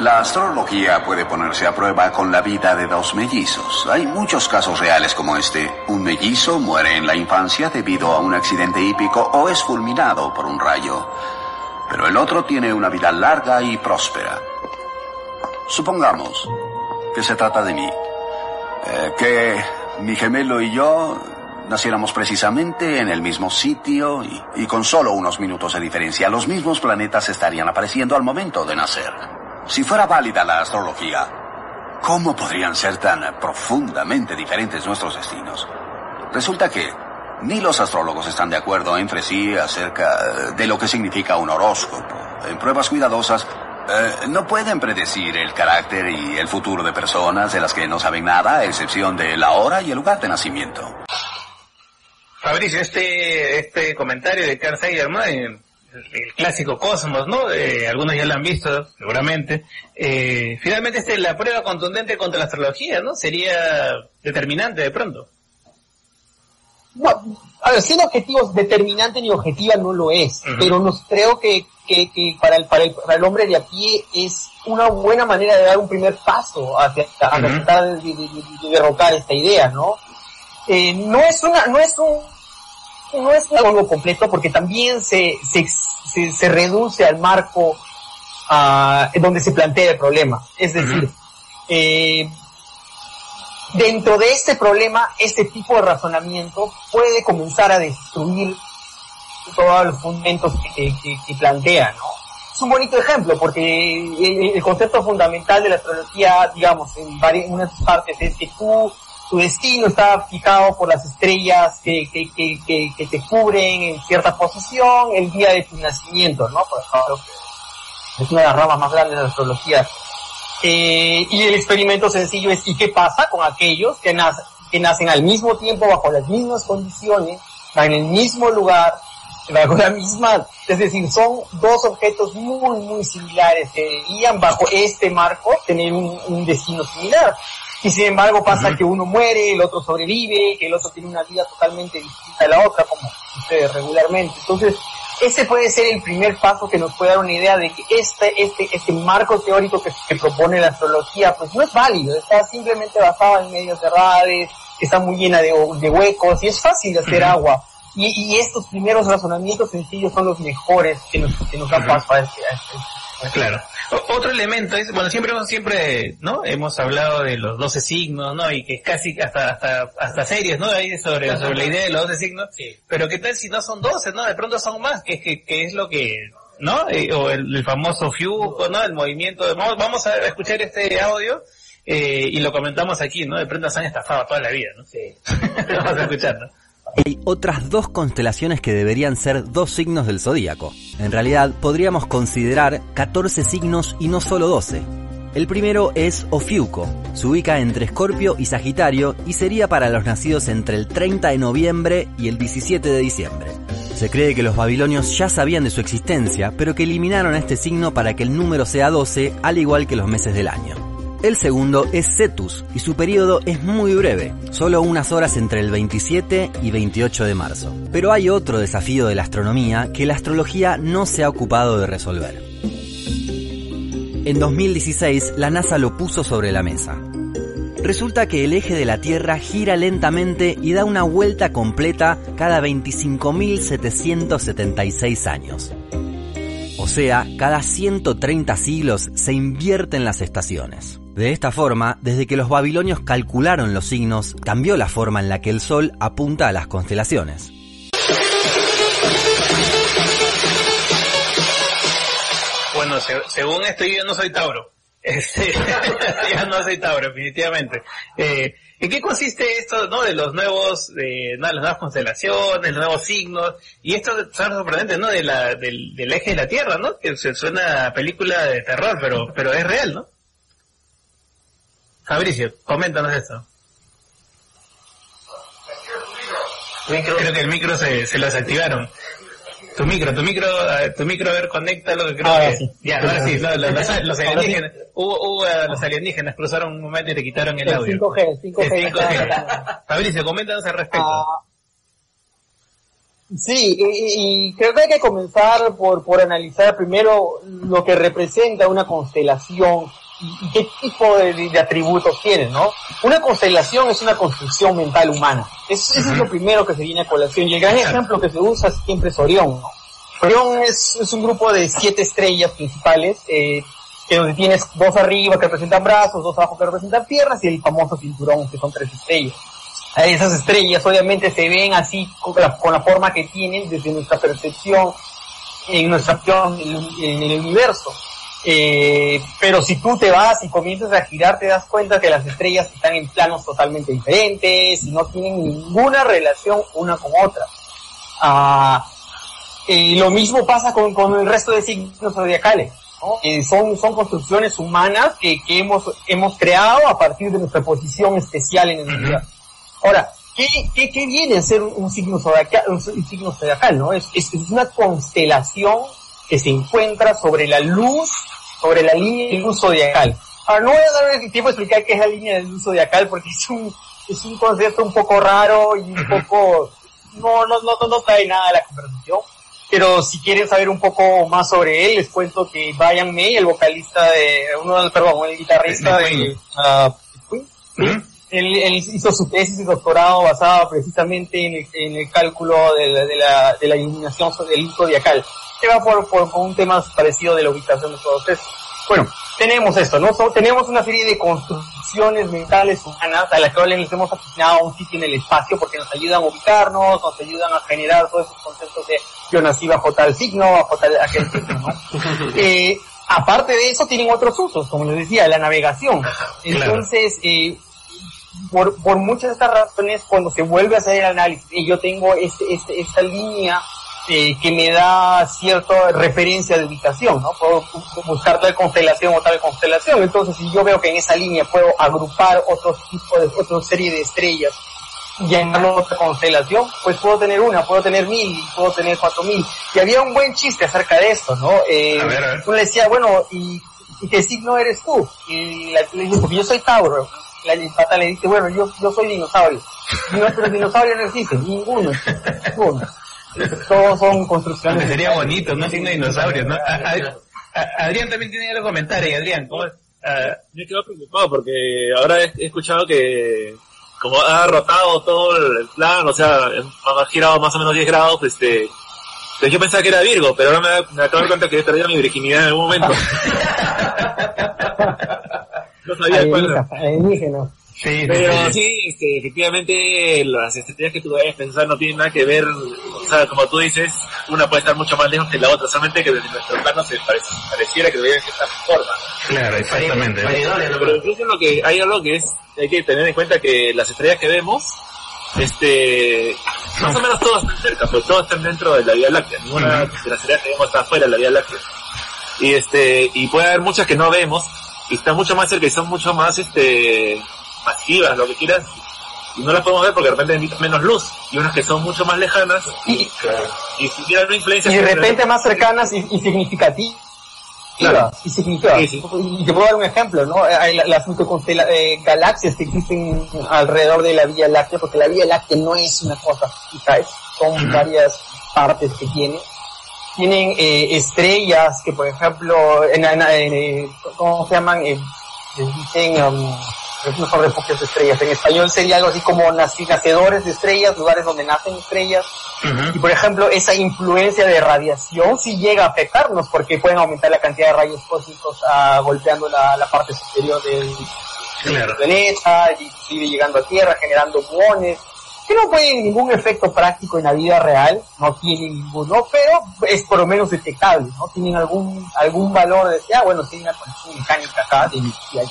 La astrología puede ponerse a prueba con la vida de dos mellizos. Hay muchos casos reales como este. Un mellizo muere en la infancia debido a un accidente hípico o es fulminado por un rayo. Pero el otro tiene una vida larga y próspera. Supongamos que se trata de mí. Eh, que mi gemelo y yo naciéramos precisamente en el mismo sitio y, y con solo unos minutos de diferencia. Los mismos planetas estarían apareciendo al momento de nacer. Si fuera válida la astrología, ¿cómo podrían ser tan profundamente diferentes nuestros destinos? Resulta que ni los astrólogos están de acuerdo entre sí acerca de lo que significa un horóscopo. En pruebas cuidadosas, eh, no pueden predecir el carácter y el futuro de personas de las que no saben nada, a excepción de la hora y el lugar de nacimiento. Fabricio, este, este comentario de Carl ¿no? el, el clásico Cosmos, ¿no? Eh, algunos ya lo han visto, seguramente. Eh, finalmente, este, la prueba contundente contra la astrología, ¿no? Sería determinante de pronto. No, a ver, siendo objetivos determinante ni objetiva no lo es, uh -huh. pero nos creo que, que, que para, el, para, el, para el hombre de a pie es una buena manera de dar un primer paso hacia, hacia uh -huh. tratar de, de, de, de, derrocar esta idea, ¿no? Eh, no es una, no es un, no es algo completo porque también se, se, se, se reduce al marco uh, donde se plantea el problema. Es decir, -huh. eh, dentro de este problema, este tipo de razonamiento puede comenzar a destruir todos los fundamentos que, que, plantea, ¿no? Es un bonito ejemplo porque el, concepto fundamental de la astrología, digamos, en varias unas partes es que tú, tu destino está fijado por las estrellas que, que, que, que, te cubren en cierta posición el día de tu nacimiento, ¿no? Por ejemplo, es una de las ramas más grandes de la astrología. Eh, y el experimento sencillo es, ¿y qué pasa con aquellos que nacen, que nacen al mismo tiempo, bajo las mismas condiciones, en el mismo lugar, bajo la misma, es decir, son dos objetos muy, muy similares que deberían bajo este marco tener un, destino similar. Y sin embargo pasa que uno muere, el otro sobrevive, que el otro tiene una vida totalmente distinta a la otra, como sucede regularmente. Entonces, ese puede ser el primer paso que nos puede dar una idea de que este, este, este marco teórico que, propone la astrología, pues no es válido, está simplemente basado en medios errades, está muy llena de, huecos y es fácil hacer agua. Y, estos primeros razonamientos sencillos son los mejores que nos, que nos dan paso a este, a este Claro. otro elemento es, bueno, siempre siempre, ¿no? Hemos hablado de los 12 signos, ¿no? Y que casi hasta hasta hasta series, ¿no? Ahí sobre, sobre la idea de los 12 signos. Sí. Pero qué tal si no son 12, ¿no? De pronto son más, que, que, que es lo que, ¿no? Eh, o el, famoso Fiuco, ¿no? El movimiento de, vamos, vamos a escuchar este audio eh, y lo comentamos aquí, ¿no? De pronto se han estafado toda la vida, ¿no? Sí. vamos a escuchar, ¿no? Hay otras dos constelaciones que deberían ser dos signos del zodíaco. En realidad, podríamos considerar 14 signos y no solo 12. El primero es Ofiuco, se ubica entre Escorpio y Sagitario y sería para los nacidos entre el 30 de noviembre y el 17 de diciembre. Se cree que los babilonios ya sabían de su existencia, pero que eliminaron este signo para que el número sea 12, al igual que los meses del año. El segundo es Cetus y su periodo es muy breve, solo unas horas entre el 27 y 28 de marzo. Pero hay otro desafío de la astronomía que la astrología no se ha ocupado de resolver. En 2016 la NASA lo puso sobre la mesa. Resulta que el eje de la Tierra gira lentamente y da una vuelta completa cada 25.776 años. O sea, cada 130 siglos se invierten las estaciones. De esta forma, desde que los babilonios calcularon los signos, cambió la forma en la que el Sol apunta a las constelaciones. Bueno, según esto yo no soy Tauro. Este, ya no soy Tauro, definitivamente. Eh, ¿En qué consiste esto, no, de los nuevos, no, las nuevas constelaciones, los nuevos signos? Y esto es sorprendente, ¿no? Del eje de la Tierra, ¿no? Que se suena a película de terror, pero, pero es real, ¿no? Fabricio, coméntanos esto. Creo que el micro se, se lo desactivaron. Tu micro, tu micro, tu micro, a ver, conéctalo, que creo que... Sí. Ya, ahora sí, los, alienígenas, hubo, hubo, los alienígenas cruzaron un momento y te quitaron el audio. 5G, 5G. 5G. Fabricio, coméntanos al respecto. Ah, sí, y, y, creo que hay que comenzar por, por analizar primero lo que representa una constelación qué tipo de, atributos tiene, ¿no? Una constelación es una construcción mental humana. eso es lo primero que se viene a colación. Y el gran ejemplo que se usa siempre es Orión, ¿no? Orión es, es un grupo de siete estrellas principales, eh, que donde tienes dos arriba que representan brazos, dos abajo que representan piernas y el famoso cinturón que son tres estrellas. Esas estrellas obviamente se ven así con la, con la forma que tienen desde nuestra percepción en nuestra acción en el universo. Eh, pero si tú te vas y comienzas a girar, te das cuenta que las estrellas están en planos totalmente diferentes y no tienen ninguna relación una con otra. Ah, lo mismo pasa con, con, el resto de signos zodiacales. son, son construcciones humanas que, que hemos, hemos creado a partir de nuestra posición especial en el universo. Ahora, ¿qué, qué, qué viene a ser un, signo zodiacal? Un, signo zodiacal, ¿no? Es, es, es una constelación que se encuentra sobre la luz, sobre la línea de luz zodiacal. Ahora, no voy a dar el tiempo de explicar qué es la línea de luz zodiacal porque es un, es un concepto un poco raro y un poco, no, no, no, no trae nada a la conversación. Pero si quieren saber un poco más sobre él, les cuento que Brian May, el vocalista de, uno, perdón, el guitarrista de, uh, él, hizo su tesis de doctorado basada precisamente en el, en el cálculo de la, de la, de la iluminación del zodiacal que va por, por, un tema parecido de la ubicación de todos estos. Bueno, tenemos esto, ¿no? tenemos una serie de construcciones mentales humanas a las cuales les hemos asignado un sitio en el espacio porque nos ayudan a ubicarnos, nos ayudan a generar todos esos conceptos de yo nací bajo tal signo, bajo tal aquel signo, ¿no? Eh, aparte de eso, tienen otros usos, como les decía, la navegación. Entonces, eh, por, por muchas de estas razones, cuando se vuelve a hacer el análisis, y yo tengo este, este, esta línea eh, que me da cierta referencia de ubicación, ¿no? Puedo bu- buscar tal constelación o tal constelación. Entonces, si yo veo que en esa línea puedo agrupar otros tipos de, otra serie de estrellas y llamarlo otra constelación, pues puedo tener una, puedo tener mil, puedo tener cuatro mil. Y había un buen chiste acerca de esto, ¿no? Eh, A ver, a ver. Uno le decía, bueno, ¿y, y qué signo eres tú? Y la, le dice, porque yo soy Tauro. La pata le dice, bueno, yo, yo soy dinosaurio. Y nuestro dinosaurio no existe, ninguno. ninguno. Todos son construcciones. Sería bonito, ¿no? Signo de dinosaurio, ¿no? Adrián también tiene algo que comentar, y Adrián, ¿cómo es? Ah, Yo quedo preocupado porque ahora he, he escuchado que como ha rotado todo el plan, o sea, ha girado más o menos 10 grados, este, pues yo pensaba que era Virgo, pero ahora me, me acabo de dar cuenta que he perdido mi virginidad en algún momento. no sabía cuál era. Sí, Pero sí, este, efectivamente las estrellas que tú debes pensar no tienen nada que ver, o sea, como tú dices, una puede estar mucho más lejos que la otra, solamente que desde nuestro plano se parece, pareciera que debería ser de esta forma. Claro, exactamente. Pero incluso lo que hay algo que es, hay que tener en cuenta que las estrellas que vemos, este, más o menos todas están cerca, pues todas están dentro de la Vía Láctea, ninguna de las estrellas que vemos está fuera de la Vía Láctea. Y este, y puede haber muchas que no vemos, y están mucho más cerca y son mucho más, este, masivas, lo que quieras, y no las podemos ver porque de repente emiten menos luz, y unas que son mucho más lejanas, y, y si tienen una influencia Y de repente más cercanas y, y significativas. Claro. Y significativas. Y te puedo dar un ejemplo, ¿no? Las eh, galaxias que existen alrededor de la Vía Láctea, porque la Vía Láctea no es una cosa fija, son varias partes que tiene. Tienen eh, estrellas que, por ejemplo, en, en- en, eh, ¿cómo se llaman? Eh, dicen, um, son refugios de estrellas. En español sería algo así como nacedores de estrellas, lugares donde nacen estrellas. Y por ejemplo, esa influencia de radiación sí llega a afectarnos porque pueden aumentar la cantidad de rayos cósmicos ah, golpeando la, la parte superior del, del planeta, y sigue llegando a Tierra, generando muones, que no tienen ningún efecto práctico en la vida real, no tienen ninguno, pero es por lo menos detectable, ¿no? Tienen algún algún valor de decir, ah, bueno, tiene una conexión mecánica acá de energía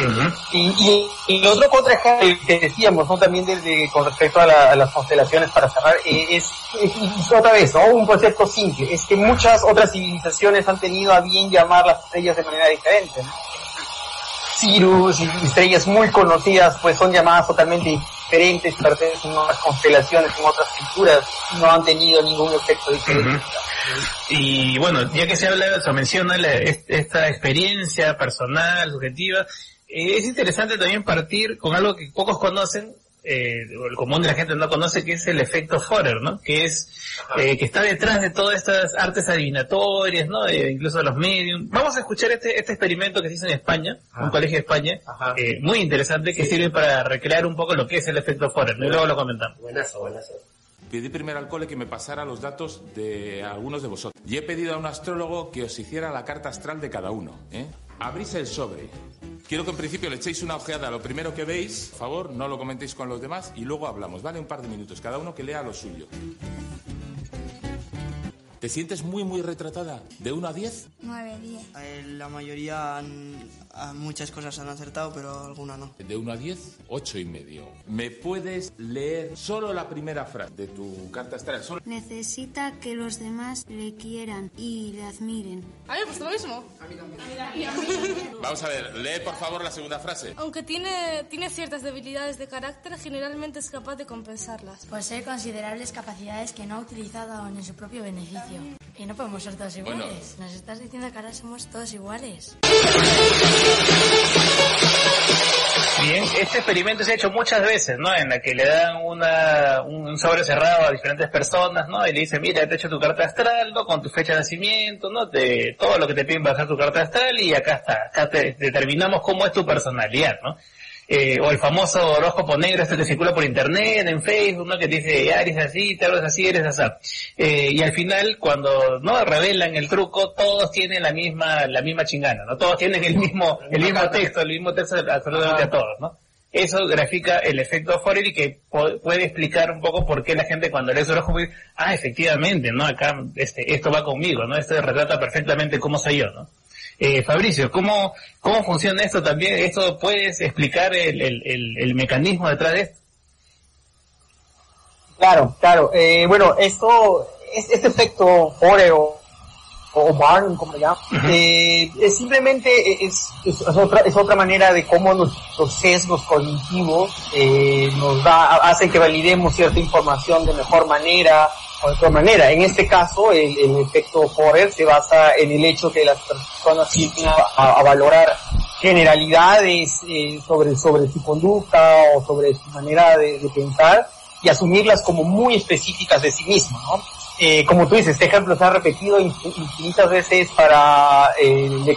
llega. Y, y, y otro contraejemplo que decíamos, ¿no? También desde, con respecto a, la- a las constelaciones para cerrar, eh, es, es- es otra vez, ¿no? Un concepto simple, es que muchas otras civilizaciones han tenido a bien llamar las estrellas de manera diferente, ¿no? Y estrellas muy conocidas pues son llamadas totalmente diferentes, pertenecen a otras constelaciones, en otras culturas, no han tenido ningún efecto diferente. Y bueno, ya que se habla, se menciona la- esta experiencia personal, subjetiva, es interesante también partir con algo que pocos conocen, eh, o el común de la gente no conoce, que es el efecto Forer, ¿no? Que es, eh, que está detrás de todas estas artes adivinatorias, ¿no? Eh, incluso de los mediums. Vamos a escuchar este, este experimento que se hizo en España, un colegio de España, eh, muy interesante, que sirve para recrear un poco lo que es el efecto Forer, ¿no? Y luego lo comentamos. Buenazo, buenazo. Pedí primero al cole que me pasara los datos de algunos de vosotros. Y he pedido a un astrólogo que os hiciera la carta astral de cada uno. ¿eh? Abrís el sobre. Quiero que en principio le echéis una ojeada a lo primero que veis, por favor, no lo comentéis con los demás y luego hablamos, ¿vale? Un par de minutos, cada uno que lea lo suyo. ¿Te sientes muy, muy retratada? ¿De 1 a 10? 9, 10. Eh, La mayoría, han- a muchas cosas han acertado, pero alguna no. De 1 a 10, 8 y medio. ¿Me puedes leer solo la primera frase de tu carta astral? Solo- Necesita que los demás le quieran y le admiren. A mí me lo mismo. Vamos a ver, lee por favor la segunda frase. Aunque tiene, tiene ciertas debilidades de carácter, generalmente es capaz de compensarlas. Posee considerables capacidades que no ha utilizado aún en su propio beneficio. Y no podemos ser todos Bueno. iguales. Nos estás diciendo que ahora somos todos iguales. Bien, este experimento se ha hecho muchas veces, ¿no? En la que le dan una, un sobre cerrado a diferentes personas, ¿no? Y le dicen, mira, te he hecho tu carta astral, ¿no? Con tu fecha de nacimiento, ¿no? Te, todo lo que te piden bajar tu carta astral y acá está, acá te determinamos cómo es tu personalidad, ¿no? Eh, o el famoso horóscopo negro este que circula por internet, en Facebook, ¿no? Que te dice, ya eres así, te hablas así, eres así. Eh, y al final, cuando no revelan el truco, todos tienen la misma, la misma chingana, ¿no? Todos tienen el mismo, el mismo texto, el mismo texto absolutamente a todos, ¿no? eso grafica el efecto Forer y que puede explicar un poco por qué la gente cuando lee su horóscopo dice, ah, efectivamente, ¿no? Acá, este, esto va conmigo, ¿no? Esto retrata perfectamente cómo soy yo, ¿no? Eh, Fabricio, ¿cómo, ¿cómo funciona esto también? ¿Esto puedes explicar el, el, el, mecanismo detrás de esto? Claro, claro. Eh, bueno, esto, este efecto Forer o o Barn, como llaman, eh, es simplemente es, es, otra, es otra manera de cómo nuestros sesgos cognitivos eh, nos da, hacen que validemos cierta información de mejor manera de otra manera. En este caso, el, el efecto Forer se basa en el hecho que las personas tienden a, valorar generalidades eh, sobre, sobre su conducta o sobre su manera de, pensar y asumirlas como muy específicas de sí mismo, ¿no? Eh, como tú dices, este ejemplo se ha repetido infinitas veces para eh,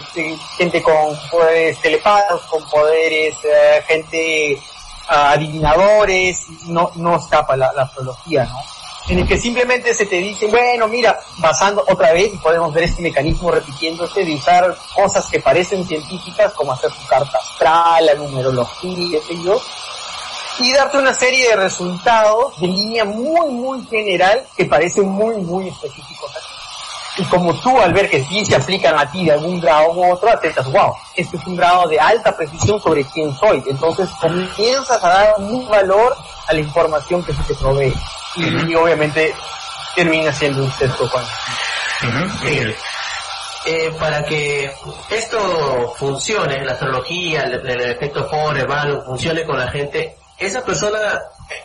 gente con poderes telepados, con poderes, eh, gente ah, adivinadores, no, no escapa la, astrología, ¿no? En el que simplemente se te dice, bueno, mira, basando otra vez, y podemos ver este mecanismo repitiéndose de usar cosas que parecen científicas, como hacer su carta astral, la numerología, qué yo, y darte una serie de resultados de línea muy, muy general que parecen muy, muy específicos Y como tú al ver que sí se aplican a ti de algún grado u otro, aceptas, wow, este es un grado de alta precisión sobre quién soy. Entonces comienzas a dar un valor a la información que se te provee. Y, obviamente termina siendo un sesgo con eh, para que esto funcione, la astrología, el, efecto Forer, funcione con la gente, esa persona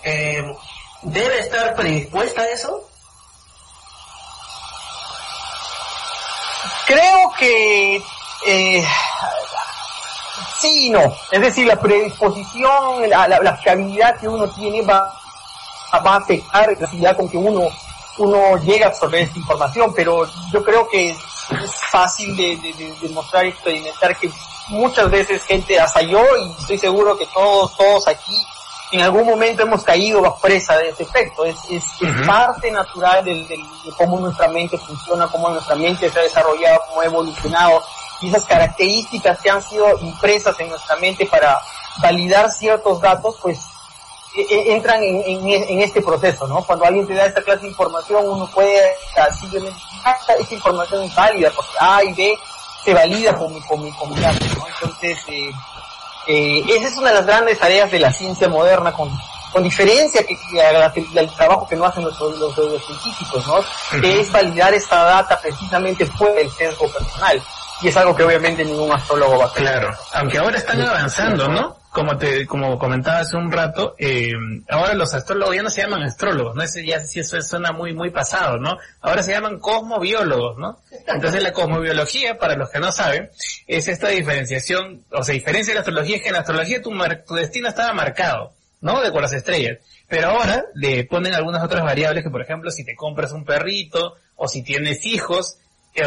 eh, debe estar predispuesta a eso? Creo que eh, sí y no. Es decir, la predisposición, la, la, fiabilidad que uno tiene va, va a afectar la facilidad con que uno, uno llega a absorber esta información, pero yo creo que es, fácil de, de, demostrar y experimentar que muchas veces gente, hasta yo, y estoy seguro que todos, todos aquí en algún momento hemos caído bajo presa de ese efecto. Es, es, parte natural del, de cómo nuestra mente funciona, cómo nuestra mente se ha desarrollado, cómo ha evolucionado. Y esas características que han sido impresas en nuestra mente para validar ciertos datos, pues entran en, en, este proceso, ¿no? Cuando alguien te da esta clase de información, uno puede simplemente, ah, esta información es válida, porque A y B se valida con mi, con mi, con ¿no? Entonces, eh, eh, esa es una de las grandes tareas de la ciencia moderna, con, con diferencia que, el trabajo que no hacen los, los, científicos, ¿no? Que es validar esta data precisamente fuera del sesgo personal. Y es algo que obviamente ningún astrólogo va a hacer. Claro, aunque ahora están avanzando, ¿no? Como te como comentaba hace un rato, eh, ahora los astrólogos ya no se llaman astrólogos, ¿no? Ese ya sí eso suena muy muy pasado, ¿no? Ahora se llaman cosmobiólogos, ¿no? Entonces la cosmobiología, para los que no saben, es esta diferenciación, o sea, diferencia de la astrología es que en la astrología tu, tu destino estaba marcado, ¿no? De con las estrellas. Pero ahora le ponen algunas otras variables que, por ejemplo, si te compras un perrito o si tienes hijos,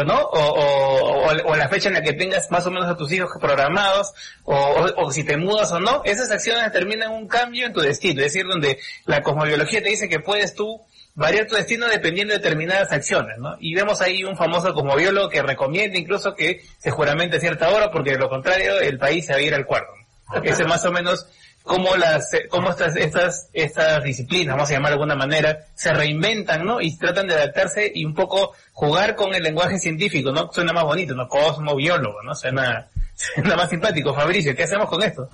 ¿no? O, o, o, la fecha en la que tengas más o menos a tus hijos programados, o, o, si te mudas o no, esas acciones determinan un cambio en tu destino, es decir, donde la cosmobiología te dice que puedes tú variar tu destino dependiendo de determinadas acciones, ¿no? Y vemos ahí un famoso cosmobiólogo que recomienda incluso que se juramente a cierta hora, porque de lo contrario el país se va a ir al cuarto. Ese más o menos cómo las cómo estas estas estas disciplinas vamos a llamar de alguna manera se reinventan no y tratan de adaptarse y un poco jugar con el lenguaje científico no suena más bonito no cosmobiólogo no suena suena más simpático. Fabricio qué hacemos con esto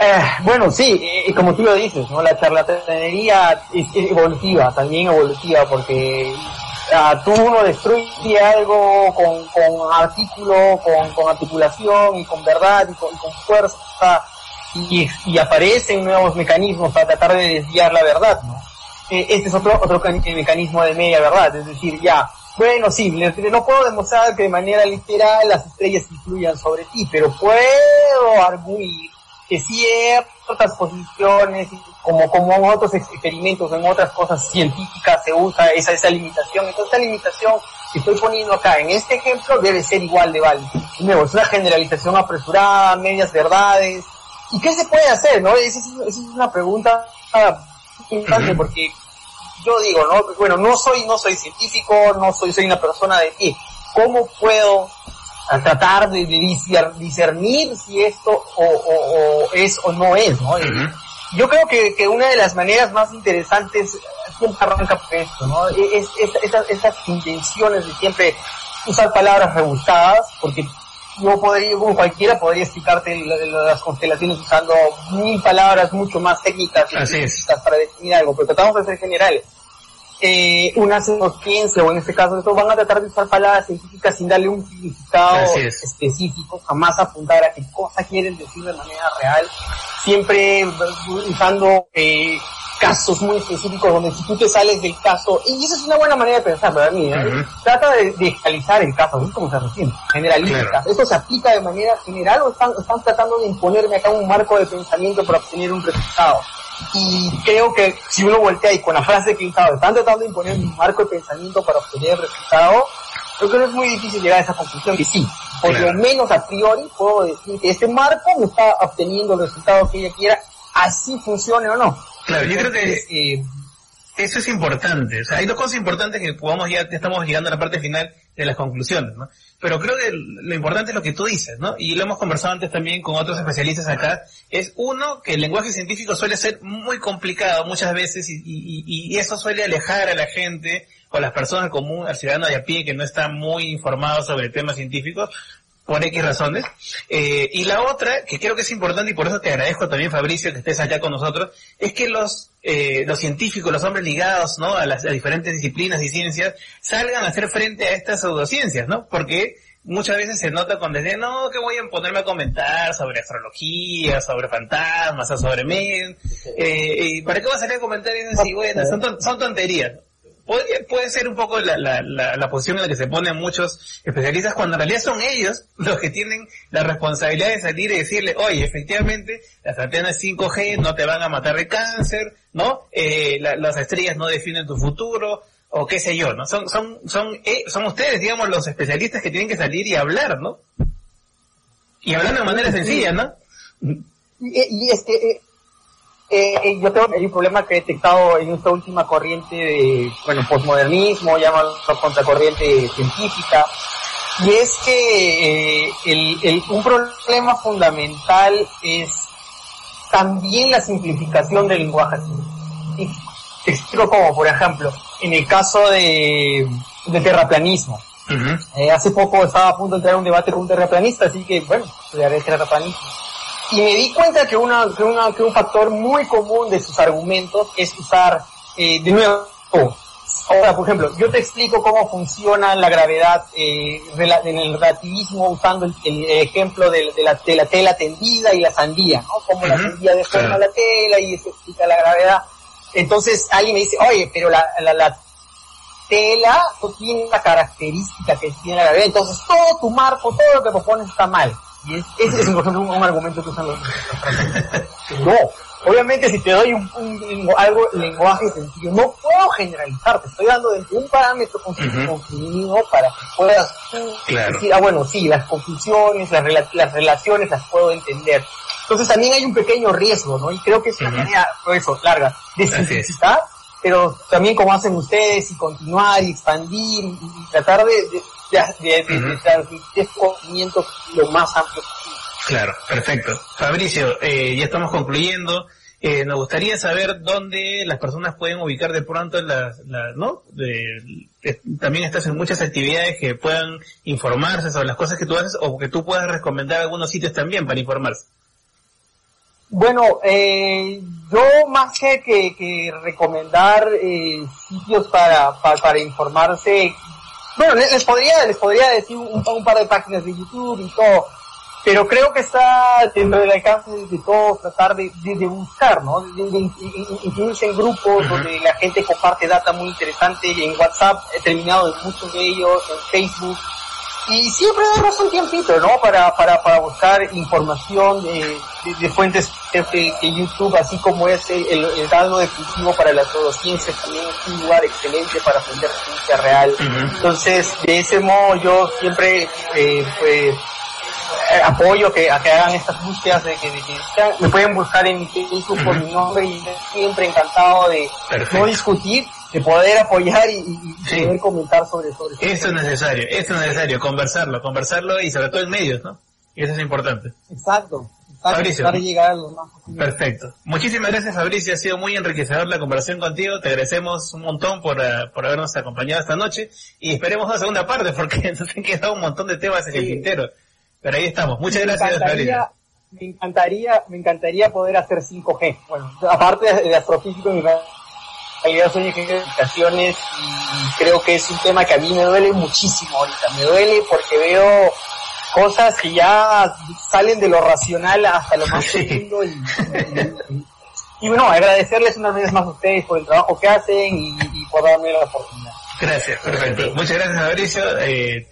eh, bueno sí y como tú lo dices no la charlatanería es evolutiva también evolutiva porque tú uno destruye algo con, con artículo, con, con, articulación y con verdad y con, fuerza y, y, aparecen nuevos mecanismos para tratar de desviar la verdad, ¿no? Eh, este es otro, otro mecanismo de media verdad, es decir, ya, bueno, sí, no puedo demostrar que de manera literal las estrellas influyan sobre ti, pero puedo arguir que ciertas posiciones, como, como en otros experimentos, en otras cosas científicas se usa esa, esa limitación. Entonces esa limitación que estoy poniendo acá en este ejemplo debe ser igual de válida. Nuevo, es una generalización apresurada, medias verdades. ¿Y qué se puede hacer? no Esa es, una pregunta importante porque yo digo, ¿no? Bueno, no soy, no soy científico, no soy, soy una persona de pie. ¿Cómo puedo a tratar de, discernir si esto o, es o no es, ¿no? Yo creo que, que, una de las maneras más interesantes siempre arranca por esto, ¿no? Es, esas intenciones de siempre usar palabras rebuscadas, porque yo podría, como cualquiera podría explicarte las constelaciones usando mil palabras mucho más técnicas y para definir algo, pero tratamos de ser generales eh, una ciencia, o en este caso esto, van a tratar de usar palabras científicas sin darle un significado específico, jamás apuntar a qué cosa quieren decir de manera real, siempre usando eh, casos muy específicos donde si tú te sales del caso, y esa es una buena manera de pensar para mí, ¿eh? trata de, de el caso, ¿no? como se recién, generaliza, ¿esto se aplica de manera general o están, están tratando de imponerme acá un marco de pensamiento para obtener un resultado? Y creo que si uno voltea y con la frase que he usado, están tratando de imponer un marco de pensamiento para obtener el resultado, creo que no es muy difícil llegar a esa conclusión que sí, por lo menos a priori puedo decir que este marco me está obteniendo el resultado que ella quiera, así funcione o no. Claro, yo creo que eh, eso es importante. O sea, hay dos cosas importantes que podamos ya, estamos llegando a la parte final de las conclusiones, ¿no? Pero creo que lo importante es lo que tú dices, ¿no? Y lo hemos conversado antes también con otros especialistas acá. Es uno, que el lenguaje científico suele ser muy complicado muchas veces y, eso suele alejar a la gente o a las personas común, al ciudadano de a pie que no está muy informado sobre temas científicos, por X razones. Eh, y la otra, que creo que es importante y por eso te agradezco también Fabricio que estés acá con nosotros, es que los, eh, los científicos, los hombres ligados, ¿no? A las diferentes disciplinas y ciencias, salgan a hacer frente a estas pseudociencias, ¿no? Porque muchas veces se nota cuando dicen, no, que voy a ponerme a comentar sobre astrología, sobre fantasmas, sobre men, eh, ¿para qué voy a salir a comentar eso así? Bueno, son, son tonterías puede, puede ser un poco la, la, la, posición en la que se ponen muchos especialistas cuando en realidad son ellos los que tienen la responsabilidad de salir y decirle, oye, efectivamente, las antenas 5G no te van a matar de cáncer, ¿no? Eh, las estrellas no definen tu futuro, o qué sé yo, ¿no? Son, son, son, eh, son ustedes, digamos, los especialistas que tienen que salir y hablar, ¿no? Y hablar de manera sencilla, ¿no? Y, es que, eh, eh, eh, yo tengo un problema que he detectado en esta última corriente de, bueno, posmodernismo, llamado contracorriente científica, y es que eh, el, un problema fundamental es también la simplificación del lenguaje científico. Te explico cómo, por ejemplo, en el caso de, de terraplanismo. Eh, hace poco estaba a punto de entrar un debate con un terraplanista, así que, bueno, estudiaré terraplanismo y me di cuenta que, una, que, una, que un factor muy común de sus argumentos es usar, eh, de nuevo, ahora por ejemplo, yo te explico cómo funciona la gravedad eh, en el relativismo usando el, ejemplo de, la, de, la, tela tendida y la sandía, ¿no? Como la sandía deforma la tela y eso explica la gravedad. Entonces alguien me dice, oye, pero la, la, la tela no tiene la característica que tiene la gravedad, entonces todo tu marco, todo lo que propones está mal. Y es, ese es un, un, argumento que usan los No, obviamente si te doy un, un, algo lenguaje sencillo, no puedo generalizar, te estoy dando dentro un parámetro constitutivo para que puedas decir, ah bueno, sí, las confusiones, las, las relaciones las puedo entender. Entonces también hay un pequeño riesgo, ¿no? Y creo que es una manera, por eso, larga, de simplificar, pero también como hacen ustedes y continuar y expandir y, tratar de de, de, transmitir conocimiento lo más amplio posible. Claro, perfecto. Fabricio, eh, ya estamos concluyendo. Eh, nos gustaría saber dónde las personas pueden ubicar de pronto las, ¿no? De, también estás en muchas actividades que puedan informarse sobre las cosas que tú haces o que tú puedas recomendar algunos sitios también para informarse. Bueno, eh, yo más que, que, recomendar eh, sitios para, para, para, informarse, bueno, les podría, les podría decir un, par de páginas de YouTube y todo, pero creo que está dentro del alcance de todos tratar de, de, buscar, ¿no? De, incluirse en grupos donde la gente comparte data muy interesante, en WhatsApp he terminado de muchos de ellos, en Facebook, y siempre darnos un tiempito, ¿no? Para, para, para buscar información de, de, fuentes de, YouTube, así como es el, el dado definitivo para las neurociencias, también es un lugar excelente para aprender ciencia real. Entonces, de ese modo yo siempre, eh, pues, apoyo que, a que hagan estas búsquedas de que, me pueden buscar en mi Facebook por mi nombre y siempre encantado de no discutir de poder apoyar y, y poder comentar sobre, sobre Eso es necesario, eso es necesario, conversarlo, conversarlo y sobre todo en medios, ¿no? Y eso es importante. Exacto. Fabricio. Para llegar a los más Perfecto. Muchísimas gracias Fabricio, ha sido muy enriquecedor la conversación contigo, te agradecemos un montón por, uh, por habernos acompañado esta noche y esperemos una segunda parte porque nos han quedado un montón de temas en el tintero. Pero ahí estamos, muchas me gracias Fabricio. Me encantaría, me encantaría poder hacer 5G. Bueno, aparte de, astrofísico, mi ingeniero de comunicaciones y creo que es un tema que a mí me duele muchísimo ahorita. Me duele porque veo cosas que ya salen de lo racional hasta lo más profundo y, y, y, bueno, agradecerles una vez más a ustedes por el trabajo que hacen y, y por darme la oportunidad. Gracias, perfecto. Muchas gracias Mauricio. Eh,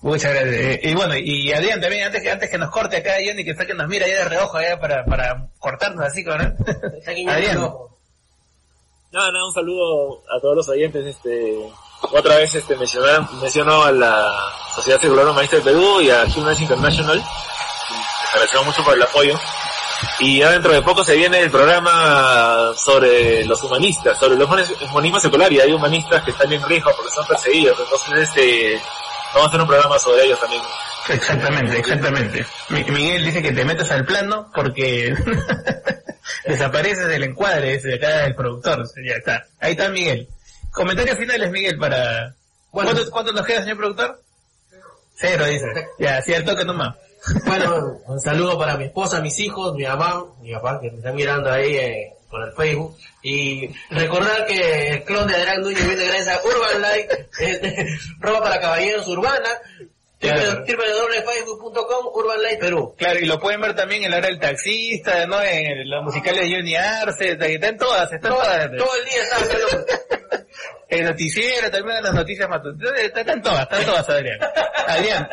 muchas gracias. Eh, y bueno, y Adrián también, antes que antes que nos corte acá, Johnny, que está que nos mira ahí de reojo allá para, para cortarnos así, con Adrián. No, no, un saludo a todos los oyentes, este, otra vez este mencionó a la Sociedad Circular Humanista de Perú y a Human International. Agradecemos mucho por el apoyo. Y ya dentro de poco se viene el programa sobre los humanistas, sobre los humanismo secular y hay humanistas que están en riesgo porque son perseguidos. Entonces este, vamos a hacer un programa sobre ellos también. Exactamente, exactamente. Miguel dice que te metas al plano porque desapareces del encuadre ese de acá del productor. Ya está. Ahí está Miguel. Comentarios finales, Miguel, para... Bueno, ¿Cuánto, ¿Cuánto, nos queda, señor productor? Cero, dice. Ya, así al toque nomás. Bueno, un saludo para mi esposa, mis hijos, mi mamá, mi papá, que me están mirando ahí eh, por el Facebook. Y recordar que el clon de Adrián Núñez viene gracias a Urban Light, eh, ropa para caballeros urbana, Claro. www.facebook.com Urban Light Perú. Claro, y lo pueden ver también en la hora del taxista, ¿no? En los musicales de Johnny Arce, están todas, están todas. Todo el día está, El noticiero, también en las noticias matutinas, están todas, están todas, Adrián. Adrián,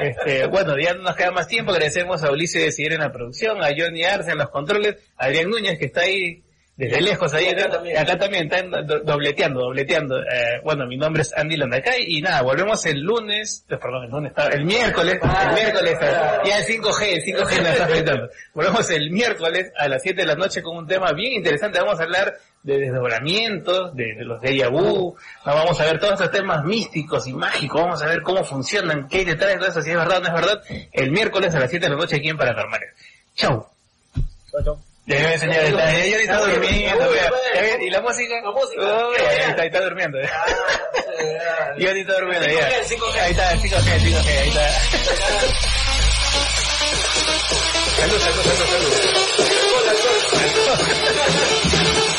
este, bueno, ya no nos queda más tiempo, agradecemos a Ulises de seguir en la producción, a Johnny Arce en los controles, a Adrián Núñez que está ahí desde lejos ahí, acá, también, acá también están dobleteando, dobleteando. Eh, bueno, mi nombre es Andy Landacay y nada, volvemos el lunes, perdón, el lunes, el miércoles, el miércoles, ya el 5G, el 5G nos está afectando. Volvemos el miércoles a las 7 de la noche con un tema bien interesante, vamos a hablar de desdoblamientos, de, de los de vu, vamos a ver todos estos temas místicos y mágicos, vamos a ver cómo funcionan, qué hay detrás de todo eso, si es verdad o no es verdad, el miércoles a las 7 de la noche aquí en Paranormales. Chau. Chau, chau. Ya señor, está, ella está durmiendo, vea. ¿Y la música? La música. Ahí está, durmiendo. Y ahí está durmiendo, ya. Ahí está, el 5G, el 5G, ahí está. Salud, salud, salud, salud.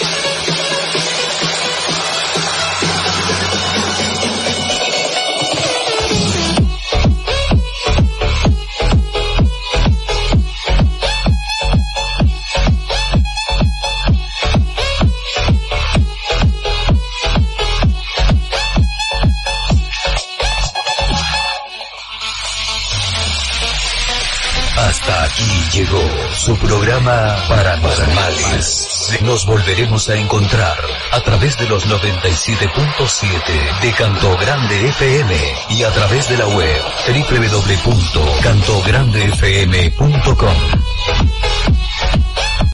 Hasta aquí llegó su programa Paranormales. Nos volveremos a encontrar a través de los 97.7 de Canto Grande FM y a través de la web www.cantograndefm.com.